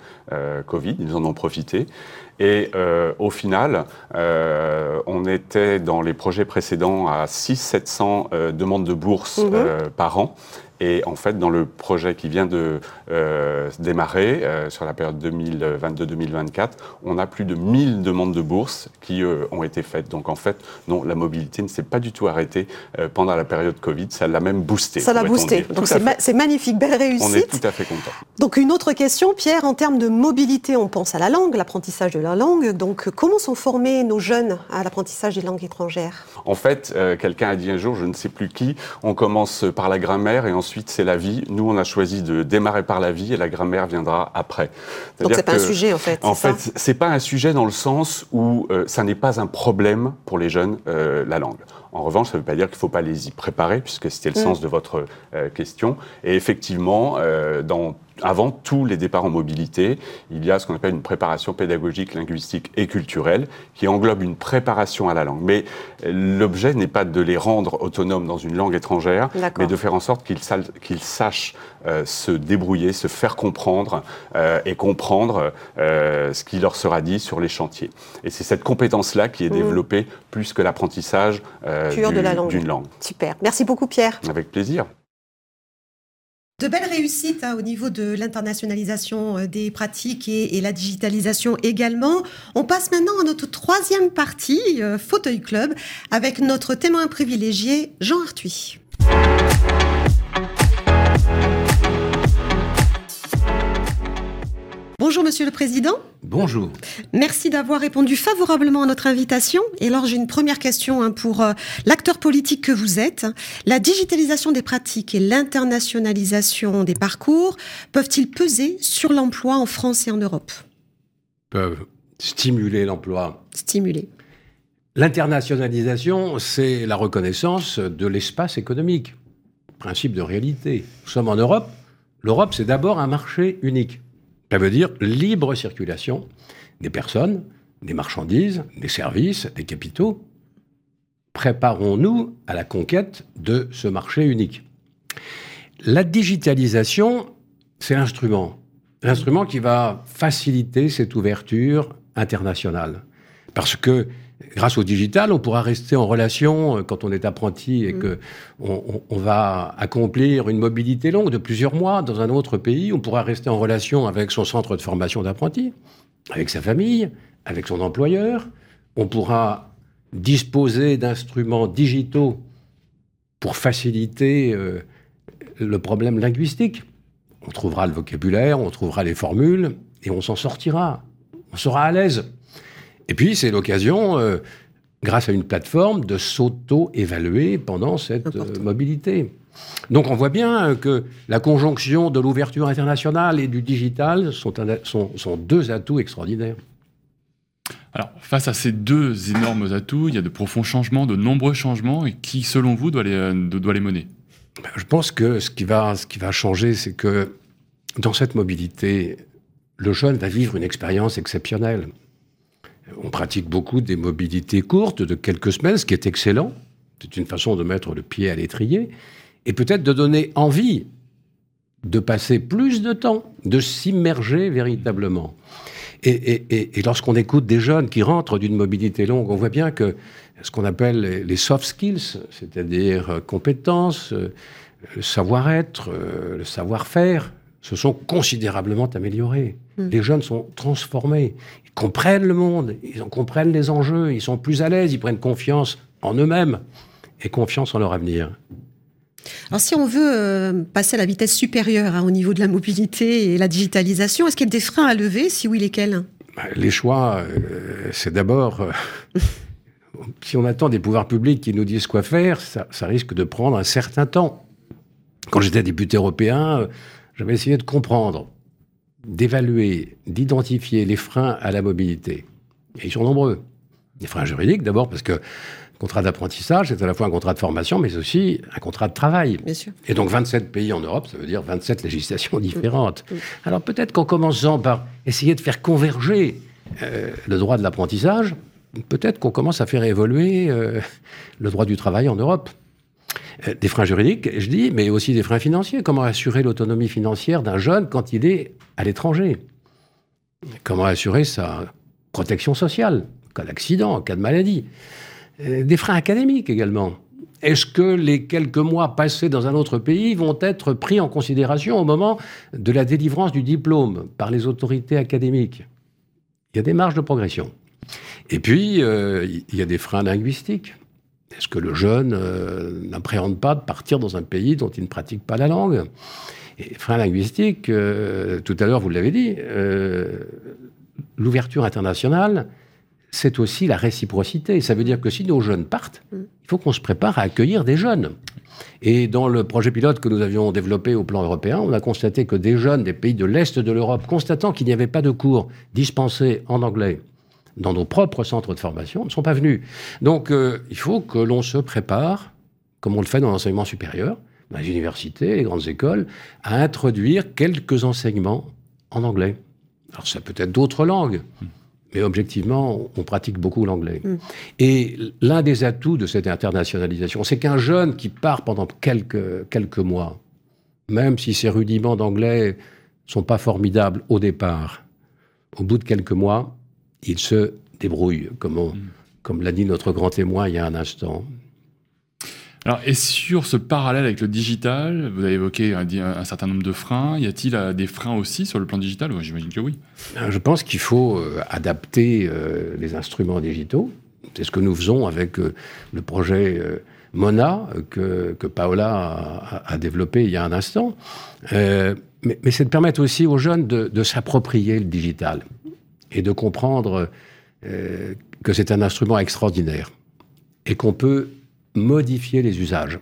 Covid. Ils en ont profité. Et euh, au final, euh, on était dans les projets précédents à 600-700 euh, demandes de bourse mhm. par an. Et en fait, dans le projet qui vient de euh, démarrer euh, sur la période 2022-2024, on a plus de 1000 demandes de bourse qui euh, ont été faites. Donc en fait, non, la mobilité ne s'est pas du tout arrêtée pendant la période Covid, ça l'a même boosté. Ça l'a boosté. Donc c'est magnifique, belle réussite. On est tout à fait content. Donc une autre question, Pierre, en termes de mobilité, on pense à la langue, l'apprentissage de la langue. Donc comment sont formés nos jeunes à l'apprentissage des langues étrangères? En fait, quelqu'un a dit un jour, je ne sais plus qui, on commence par la grammaire et ensuite c'est la vie. Nous, on a choisi de démarrer par la vie et la grammaire viendra après. Donc c'est pas un sujet en fait. En fait, c'est pas un sujet dans le sens où euh, ça n'est pas un problème pour les jeunes euh, la langue. En revanche, ça ne veut pas dire qu'il ne faut pas les y préparer, puisque c'était le mm. sens de votre euh, question. Et effectivement, dans avant tous les départs en mobilité, il y a ce qu'on appelle une préparation pédagogique, linguistique et culturelle qui englobe une préparation à la langue. Mais l'objet n'est pas de les rendre autonomes dans une langue étrangère, mais de faire en sorte qu'ils sachent euh, se débrouiller, se faire comprendre euh, et comprendre euh, ce qui leur sera dit sur les chantiers. Et c'est cette compétence-là qui est mmh. développée plus que l'apprentissage d'une langue. Super. Merci beaucoup Pierre. Avec plaisir. De belles réussites hein, au niveau de l'internationalisation euh, des pratiques et, la digitalisation également. On passe maintenant à notre troisième partie, euh, Fauteuil Club, avec notre témoin privilégié, Jean Arthuis. Bonjour Monsieur le Président. Bonjour. Merci d'avoir répondu favorablement à notre invitation. Et alors j'ai une première question hein, pour euh, l'acteur politique que vous êtes. La digitalisation des pratiques et l'internationalisation des parcours peuvent-ils peser sur l'emploi en France et en Europe? Peuvent stimuler l'emploi. Stimuler. L'internationalisation, c'est la reconnaissance de l'espace économique. Principe de réalité. Nous sommes en Europe. L'Europe, c'est d'abord un marché unique. Ça veut dire libre circulation des personnes, des marchandises, des services, des capitaux. Préparons-nous à la conquête de ce marché unique. La digitalisation, c'est l'instrument. L'instrument qui va faciliter cette ouverture internationale. Parce que grâce au digital, on pourra rester en relation euh, quand on est apprenti et mm. que on, va accomplir une mobilité longue de plusieurs mois dans un autre pays. On pourra rester en relation avec son centre de formation d'apprenti, avec sa famille, avec son employeur. On pourra disposer d'instruments digitaux pour faciliter euh, le problème linguistique. On trouvera le vocabulaire, on trouvera les formules et on s'en sortira. On sera à l'aise. Et puis, c'est l'occasion, euh, grâce à une plateforme, de s'auto-évaluer pendant cette euh, mobilité. Donc, on voit bien que la conjonction de l'ouverture internationale et du digital sont, sont, deux atouts extraordinaires. Alors, face à ces deux énormes atouts, il y a de profonds changements, de nombreux changements, et qui, selon vous, doit les, euh, doit les mener? Ben, Je pense que ce qui va, ce qui va changer, c'est que dans cette mobilité, le jeune va vivre une expérience exceptionnelle. On pratique beaucoup des mobilités courtes de quelques semaines, ce qui est excellent. C'est une façon de mettre le pied à l'étrier et peut-être de donner envie de passer plus de temps, de s'immerger véritablement. Et, lorsqu'on écoute des jeunes qui rentrent d'une mobilité longue, on voit bien que ce qu'on appelle les soft skills, c'est-à-dire euh, compétences, euh, le savoir-être, euh, le savoir-faire, se sont considérablement améliorés. Hmm. Les jeunes sont transformés comprennent le monde, ils en comprennent les enjeux, ils sont plus à l'aise, ils prennent confiance en eux-mêmes et confiance en leur avenir. Alors si on veut euh, passer à la vitesse supérieure hein, au niveau de la mobilité et la digitalisation, est-ce qu'il y a des freins à lever Si oui, lesquels? Bah, Les choix, euh, c'est d'abord... Euh, si on attend des pouvoirs publics qui nous disent quoi faire, ça, ça risque de prendre un certain temps. Quand j'étais député européen, j'avais essayé de comprendre d'évaluer, d'identifier les freins à la mobilité. Et ils sont nombreux. Les freins juridiques, d'abord, parce que contrat d'apprentissage, c'est à la fois un contrat de formation, mais aussi un contrat de travail. Bien sûr. Et donc 27 pays en Europe, ça veut dire 27 législations différentes. Alors peut-être qu'en commençant par essayer de faire converger euh, le droit de l'apprentissage, peut-être qu'on commence à faire évoluer euh, le droit du travail en Europe. Euh, des freins juridiques, je dis, mais aussi des freins financiers. Comment assurer l'autonomie financière d'un jeune quand il est à l'étranger? Comment assurer sa protection sociale? En cas d'accident, en cas de maladie euh, Des freins académiques également. Est-ce que les quelques mois passés dans un autre pays vont être pris en considération au moment de la délivrance du diplôme par les autorités académiques? Il y a des marges de progression. Et puis, euh, il y a des freins linguistiques. Est-ce que le jeune euh, n'appréhende pas de partir dans un pays dont il ne pratique pas la langue? Et frein linguistique, euh, tout à l'heure vous l'avez dit, euh, l'ouverture internationale, c'est aussi la réciprocité. Ça veut dire que si nos jeunes partent, il faut qu'on se prépare à accueillir des jeunes. Et dans le projet pilote que nous avions développé au plan européen, on a constaté que des jeunes des pays de l'Est de l'Europe, constatant qu'il n'y avait pas de cours dispensés en anglais dans nos propres centres de formation, ne sont pas venus. Donc euh, il faut que l'on se prépare, comme on le fait dans l'enseignement supérieur, dans les universités, les grandes écoles, à introduire quelques enseignements en anglais. Alors ça peut être d'autres langues. Mais objectivement, on pratique beaucoup l'anglais. Mm. Et l'un des atouts de cette internationalisation, c'est qu'un jeune qui part pendant quelques, quelques mois, même si ses rudiments d'anglais sont pas formidables au départ, au bout de quelques mois, il se débrouille, comme, on- comme l'a dit notre grand témoin il y a un instant. Alors, et sur ce parallèle avec le digital, vous avez évoqué un, un certain nombre de freins. Y a-t-il euh, des freins aussi sur le plan digital? Ouais, J'imagine que oui. Euh, Je pense qu'il faut euh, adapter euh, les instruments digitaux. C'est ce que nous faisons avec euh, le projet Mona que, que Paola a, développé il y a un instant. Mais mais c'est de permettre aussi aux jeunes de, de s'approprier le digital et de comprendre euh, que c'est un instrument extraordinaire et qu'on peut modifier les usages.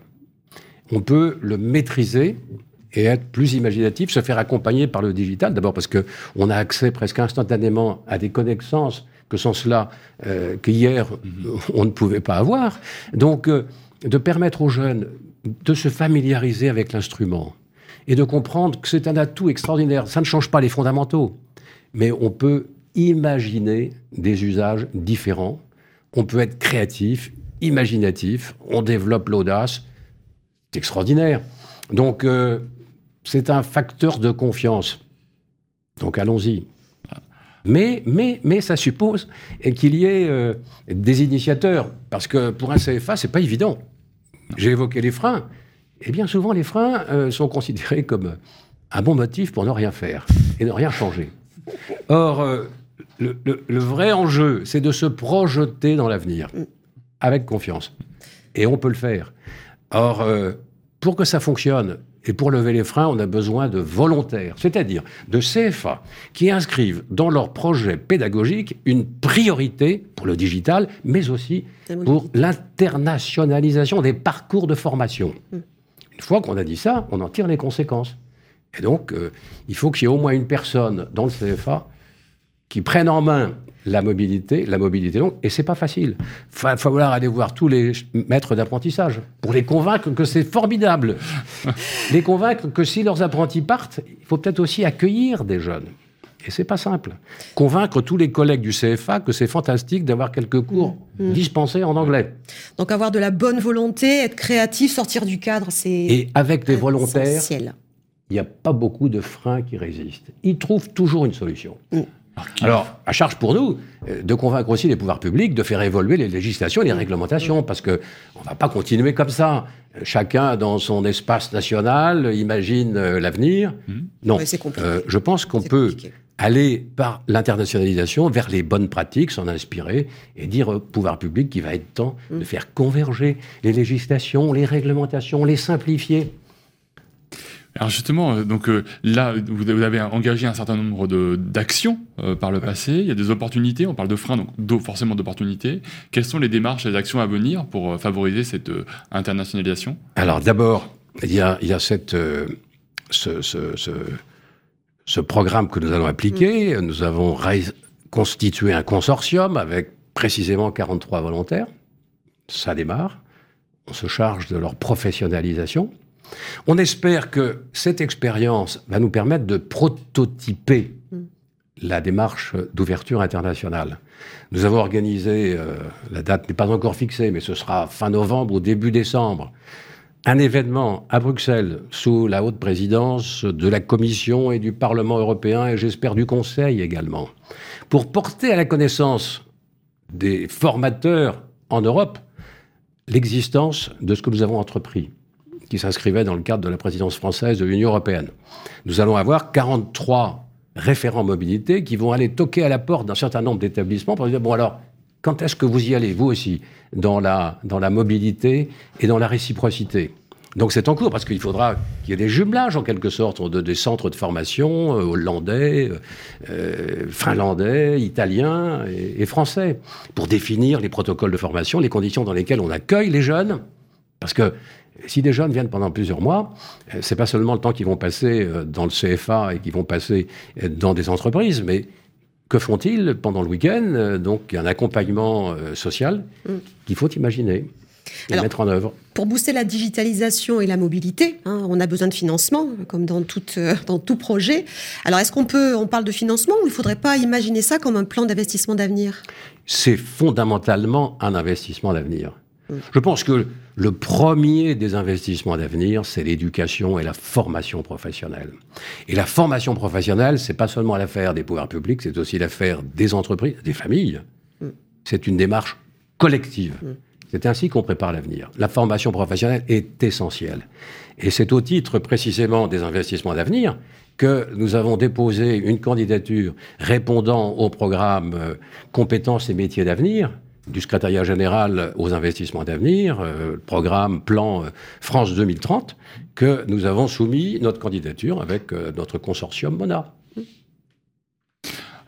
On peut le maîtriser et être plus imaginatif, se faire accompagner par le digital. D'abord parce que on a accès presque instantanément à des connaissances que sans cela, euh, qu'hier, on ne pouvait pas avoir. Donc, euh, de permettre aux jeunes de se familiariser avec l'instrument et de comprendre que c'est un atout extraordinaire. Ça ne change pas les fondamentaux, mais on peut imaginer des usages différents. On peut être créatif, imaginatif, on développe l'audace. C'est extraordinaire. Donc, euh, c'est un facteur de confiance. Donc, allons-y. Mais, mais, mais ça suppose qu'il y ait euh, des initiateurs. Parce que pour un CFA, c'est pas évident. J'ai évoqué les freins. Et bien souvent, les freins euh, sont considérés comme un bon motif pour ne rien faire et ne rien changer. Or, le, le- le vrai enjeu, c'est de se projeter dans l'avenir avec confiance. Et on peut le faire. Or, euh, pour que ça fonctionne et pour lever les freins, on a besoin de volontaires, c'est-à-dire de CFA qui inscrivent dans leur projet pédagogique une priorité pour le digital, mais aussi pour l'internationalisation des parcours de formation. Une fois qu'on a dit ça, on en tire les conséquences. Et donc, euh, il faut qu'il y ait au moins une personne dans le CFA qui prenne en main la mobilité, la mobilité longue, et c'est pas facile. Il va falloir aller voir tous les maîtres d'apprentissage pour les convaincre que c'est formidable. les convaincre que si leurs apprentis partent, il faut peut-être aussi accueillir des jeunes. Et c'est pas simple. Convaincre tous les collègues du CFA que c'est fantastique d'avoir quelques cours dispensés en anglais. Donc avoir de la bonne volonté, être créatif, sortir du cadre, c'est Et avec des volontaires, il n'y a pas beaucoup de freins qui résistent. Ils trouvent toujours une solution. Mm. Alors, à charge pour nous euh, de convaincre aussi les pouvoirs publics de faire évoluer les législations et les réglementations, parce que on va pas continuer comme ça. Euh, Chacun dans son espace national imagine euh, l'avenir. Non, Ouais, compliqué. Euh, je pense qu'on peut compliqué. aller par l'internationalisation vers les bonnes pratiques, s'en inspirer et dire au pouvoir public qu'il va être temps Mm. de faire converger les législations, les réglementations, les simplifier. Alors justement, euh, donc euh, là, vous avez engagé un certain nombre d'actions euh, par le passé. Il y a des opportunités. On parle de freins, donc d'o- forcément d'opportunités. Quelles sont les démarches, les actions à venir pour favoriser cette euh, internationalisation? Alors d'abord, il y a, il y a cette, euh, ce, ce- ce- ce programme que nous allons appliquer. Nous avons constitué un consortium avec précisément 43 volontaires. Ça démarre. On se charge de leur professionnalisation. On espère que cette expérience va nous permettre de prototyper la démarche d'ouverture internationale. Nous avons organisé, euh, la date n'est pas encore fixée, mais ce sera fin novembre ou début décembre, un événement à Bruxelles sous la haute présidence de la Commission et du Parlement européen et j'espère du Conseil également, pour porter à la connaissance des formateurs en Europe l'existence de ce que nous avons entrepris, qui s'inscrivait dans le cadre de la présidence française de l'Union européenne. Nous allons avoir 43 référents mobilité qui vont aller toquer à la porte d'un certain nombre d'établissements pour dire, bon alors, quand est-ce que vous y allez, vous aussi, dans la, dans la mobilité et dans la réciprocité? Donc c'est en cours parce qu'il faudra qu'il y ait des jumelages en quelque sorte de, des centres de formation euh, hollandais, euh, euh, finlandais, italiens et, et français pour définir les protocoles de formation, les conditions dans lesquelles on accueille les jeunes. Parce que Si des jeunes viennent pendant plusieurs mois, c'est pas seulement le temps qu'ils vont passer dans le CFA et qu'ils vont passer dans des entreprises, mais que font-ils pendant le week-end Donc, il y a un accompagnement social mm. qu'il faut imaginer et mettre en œuvre. Pour booster la digitalisation et la mobilité, hein, on a besoin de financement, comme dans, euh, dans tout projet. Alors, est-ce qu'on peut, on parle de financement ou il ne faudrait pas imaginer ça comme un plan d'investissement d'avenir? C'est fondamentalement un investissement d'avenir. Mm. Je pense que le premier des investissements d'avenir, c'est l'éducation et la formation professionnelle. Et la formation professionnelle, c'est pas seulement l'affaire des pouvoirs publics, c'est aussi l'affaire des entreprises, des familles. Mm. C'est une démarche collective. C'est ainsi qu'on prépare l'avenir. La formation professionnelle est essentielle. Et c'est au titre précisément des investissements d'avenir que nous avons déposé une candidature répondant au programme euh, Compétences et métiers d'avenir du secrétariat général aux investissements d'avenir, euh, programme plan euh, France 2030, que nous avons soumis notre candidature avec notre consortium MONA.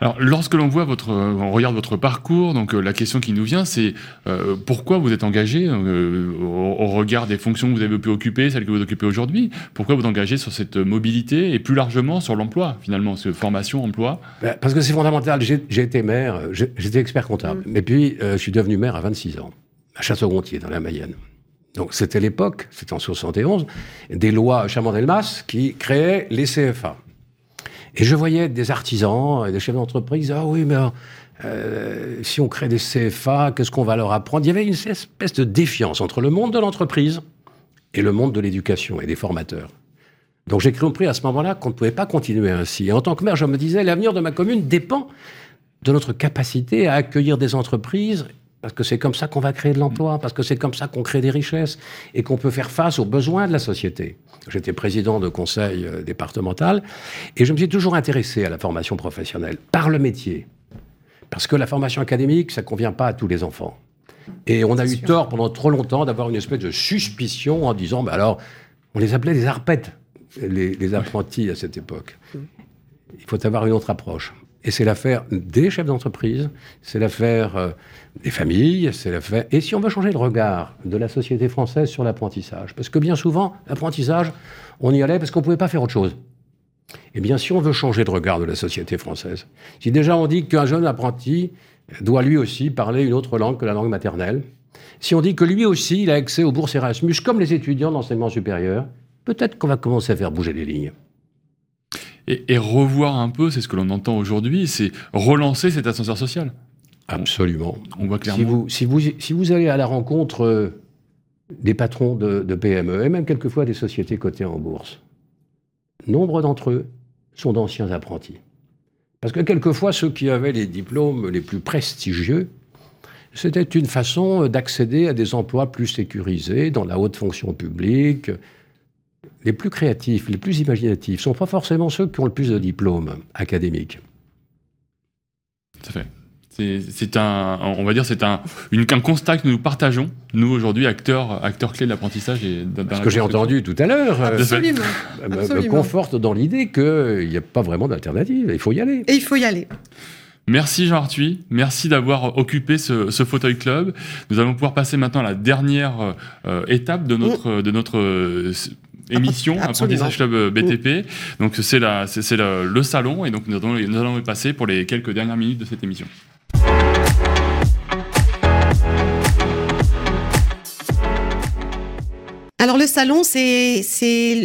Alors, lorsque l'on voit votre, on regarde votre parcours, donc euh, la question qui nous vient, c'est euh, pourquoi vous êtes engagé euh, au, regard des fonctions que vous avez pu occuper, celles que vous occupez aujourd'hui, pourquoi vous engagez sur cette mobilité et plus largement sur l'emploi, finalement, cette formation, emploi? Ben, Parce que c'est fondamental. J'ai été maire, j'étais expert comptable, mais puis je suis devenu maire à 26 ans, à Château-Gontier, dans la Mayenne. Donc c'était l'époque, c'était en 71, des lois Chaman-Delmas qui créaient les CFA. Et je voyais des artisans, des chefs d'entreprise, ah oui, mais euh, si on crée des CFA, qu'est-ce qu'on va leur apprendre? Il y avait une espèce de défiance entre le monde de l'entreprise et le monde de l'éducation et des formateurs. Donc j'ai compris à ce moment-là qu'on ne pouvait pas continuer ainsi. Et en tant que maire, je me disais, l'avenir de ma commune dépend de notre capacité à accueillir des entreprises parce que c'est comme ça qu'on va créer de l'emploi, parce que c'est comme ça qu'on crée des richesses et qu'on peut faire face aux besoins de la société. J'étais président de conseil euh, départemental et je me suis toujours intéressé à la formation professionnelle par le métier. Parce que la formation académique, ça ne convient pas à tous les enfants. Et on a eu tort pendant trop longtemps d'avoir une espèce de suspicion en disant, bah alors, on les appelait des arpettes, les, les apprentis à cette époque. Il faut avoir une autre approche. Et c'est l'affaire des chefs d'entreprise, c'est l'affaire euh, des familles, c'est l'affaire. Et si on veut changer le regard de la société française sur l'apprentissage, parce que bien souvent, l'apprentissage, on y allait parce qu'on ne pouvait pas faire autre chose. Eh bien, si on veut changer le regard de la société française, si déjà on dit qu'un jeune apprenti doit lui aussi parler une autre langue que la langue maternelle, si on dit que lui aussi il a accès aux bourses Erasmus comme les étudiants d'enseignement supérieur, peut-être qu'on va commencer à faire bouger les lignes et, revoir un peu, c'est ce que l'on entend aujourd'hui, c'est relancer cet ascenseur social. Absolument. On voit clairement. Si vous, si vous, si vous allez à la rencontre euh, des patrons de, de, PME et même quelquefois des sociétés cotées en bourse, nombre d'entre eux sont d'anciens apprentis. Parce que quelquefois, ceux qui avaient les diplômes les plus prestigieux, c'était une façon d'accéder à des emplois plus sécurisés dans la haute fonction publique, les plus créatifs, les plus imaginatifs, ne sont pas forcément ceux qui ont le plus de diplômes académiques. Tout à fait. C'est un, on va dire, c'est un, une, un constat que nous partageons, nous aujourd'hui, acteurs, acteurs clés de l'apprentissage. et Ce que j'ai entendu tout à l'heure euh, me, conforte dans l'idée qu'il n'y a pas vraiment d'alternative. Il faut y aller. Et il faut y aller. Merci Jean Arthuis, merci d'avoir occupé ce, fauteuil club. Nous allons pouvoir passer maintenant à la dernière euh, étape de notre, de notre émission, Apprentissage Club euh, BTP. Donc c'est le, le, salon et donc nous allons, nous allons y passer pour les quelques dernières minutes de cette émission. Alors le salon, c'est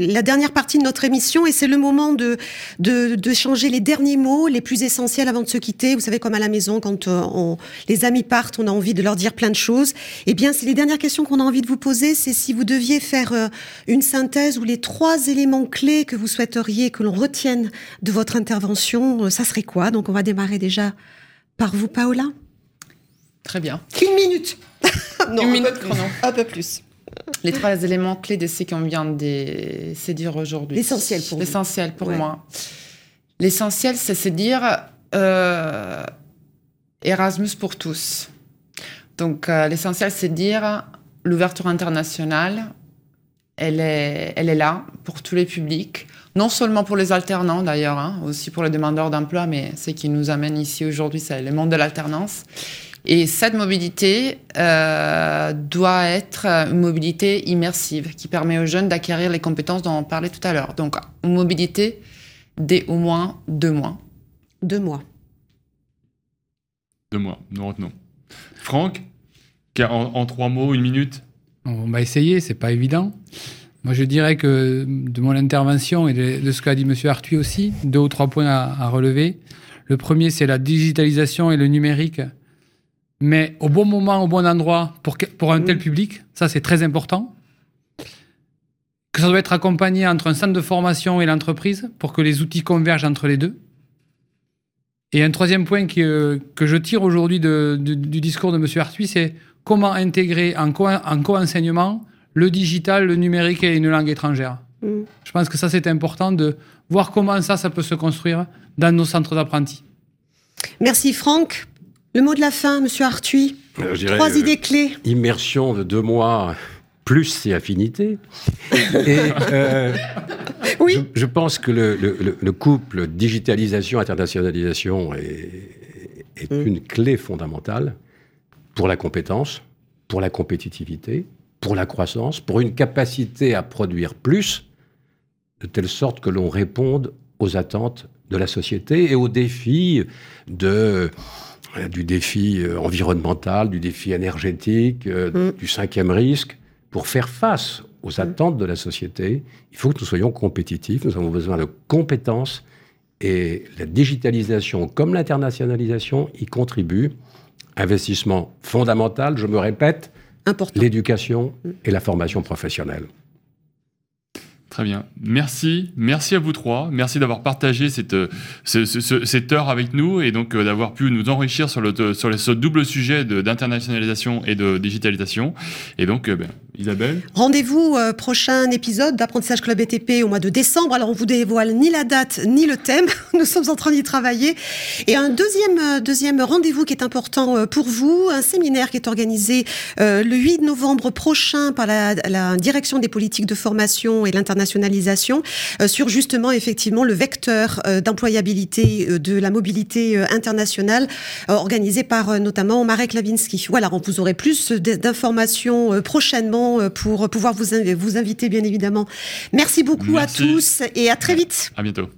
la dernière partie de notre émission et c'est le moment de, de, changer les derniers mots, les plus essentiels avant de se quitter. Vous savez, comme à la maison, quand euh, on, les amis partent, on a envie de leur dire plein de choses. Eh bien, c'est les dernières questions qu'on a envie de vous poser. C'est si vous deviez faire euh, une synthèse ou les trois éléments clés que vous souhaiteriez que l'on retienne de votre intervention, euh, ça serait quoi? Donc on va démarrer déjà par vous, Paola. Très bien. Une minute. non, une minute chrono. Un peu plus les trois éléments clés de ce qu'on vient de se dire aujourd'hui. L'essentiel pour L'essentiel pour moi. L'essentiel, c'est se dire euh, Erasmus pour tous. Donc, euh, l'essentiel, c'est dire l'ouverture internationale, elle est, elle est là pour tous les publics, non seulement pour les alternants d'ailleurs, hein, aussi pour les demandeurs d'emploi, mais ce qui nous amène ici aujourd'hui, c'est le monde de l'alternance. Et cette mobilité euh, doit être une mobilité immersive qui permet aux jeunes d'acquérir les compétences dont on parlait tout à l'heure. Donc, une mobilité dès au moins deux mois. Deux mois. Deux mois, nous retenons. Franck, en, en trois mots, une minute On va essayer, c'est pas évident. Moi, je dirais que de mon intervention et de, ce qu'a dit M. Arthuis aussi, deux ou trois points à, relever. Le premier, c'est la digitalisation et le numérique, mais au bon moment, au bon endroit, pour, pour un tel public. Ça, c'est très important. Que ça doit être accompagné entre un centre de formation et l'entreprise pour que les outils convergent entre les deux. Et un troisième point que, que je tire aujourd'hui du discours de M. Arthuis, c'est comment intégrer en co-enseignement le digital, le numérique et une langue étrangère. Mm. Je pense que ça, c'est important de voir comment ça, ça peut se construire dans nos centres d'apprentis. Merci Franck. Le mot de la fin, Monsieur Arthuis. Euh, Trois euh, idées clés. Immersion de deux mois plus ses affinités. Et euh, oui. je, pense que le, couple digitalisation-internationalisation est, mm. une clé fondamentale pour la compétence, pour la compétitivité, pour la croissance, pour une capacité à produire plus, de telle sorte que l'on réponde aux attentes de la société et aux défis de, du défi euh, environnemental, du défi énergétique, euh, mm. du cinquième risque. Pour faire face aux mm. attentes de la société, il faut que nous soyons compétitifs, nous avons besoin de compétences et la digitalisation comme l'internationalisation y contribue. Investissement fondamental, je me répète, l'éducation et la formation professionnelle. Très bien. Merci. Merci à vous trois. Merci d'avoir partagé cette, euh, cette heure avec nous et donc euh, d'avoir pu nous enrichir sur, le, sur ce double sujet d'internationalisation et de digitalisation. Et donc, euh, ben, Isabelle Rendez-vous prochain épisode d'Apprentissage Club ETP au mois de décembre. Alors, on vous dévoile ni la date ni le thème. Nous sommes en train d'y travailler. Et un deuxième, deuxième rendez-vous qui est important pour vous, un séminaire qui est organisé le 8 novembre prochain par la, la Direction des politiques de formation et l'internationalisation internationalisation euh, sur justement effectivement le vecteur euh, d'employabilité euh, de la mobilité internationale organisé par notamment Marek Lavinsky. Voilà, vous aurez plus d'informations prochainement euh, pour pouvoir vous, inviter, bien évidemment. Merci beaucoup à tous et à très vite. À bientôt.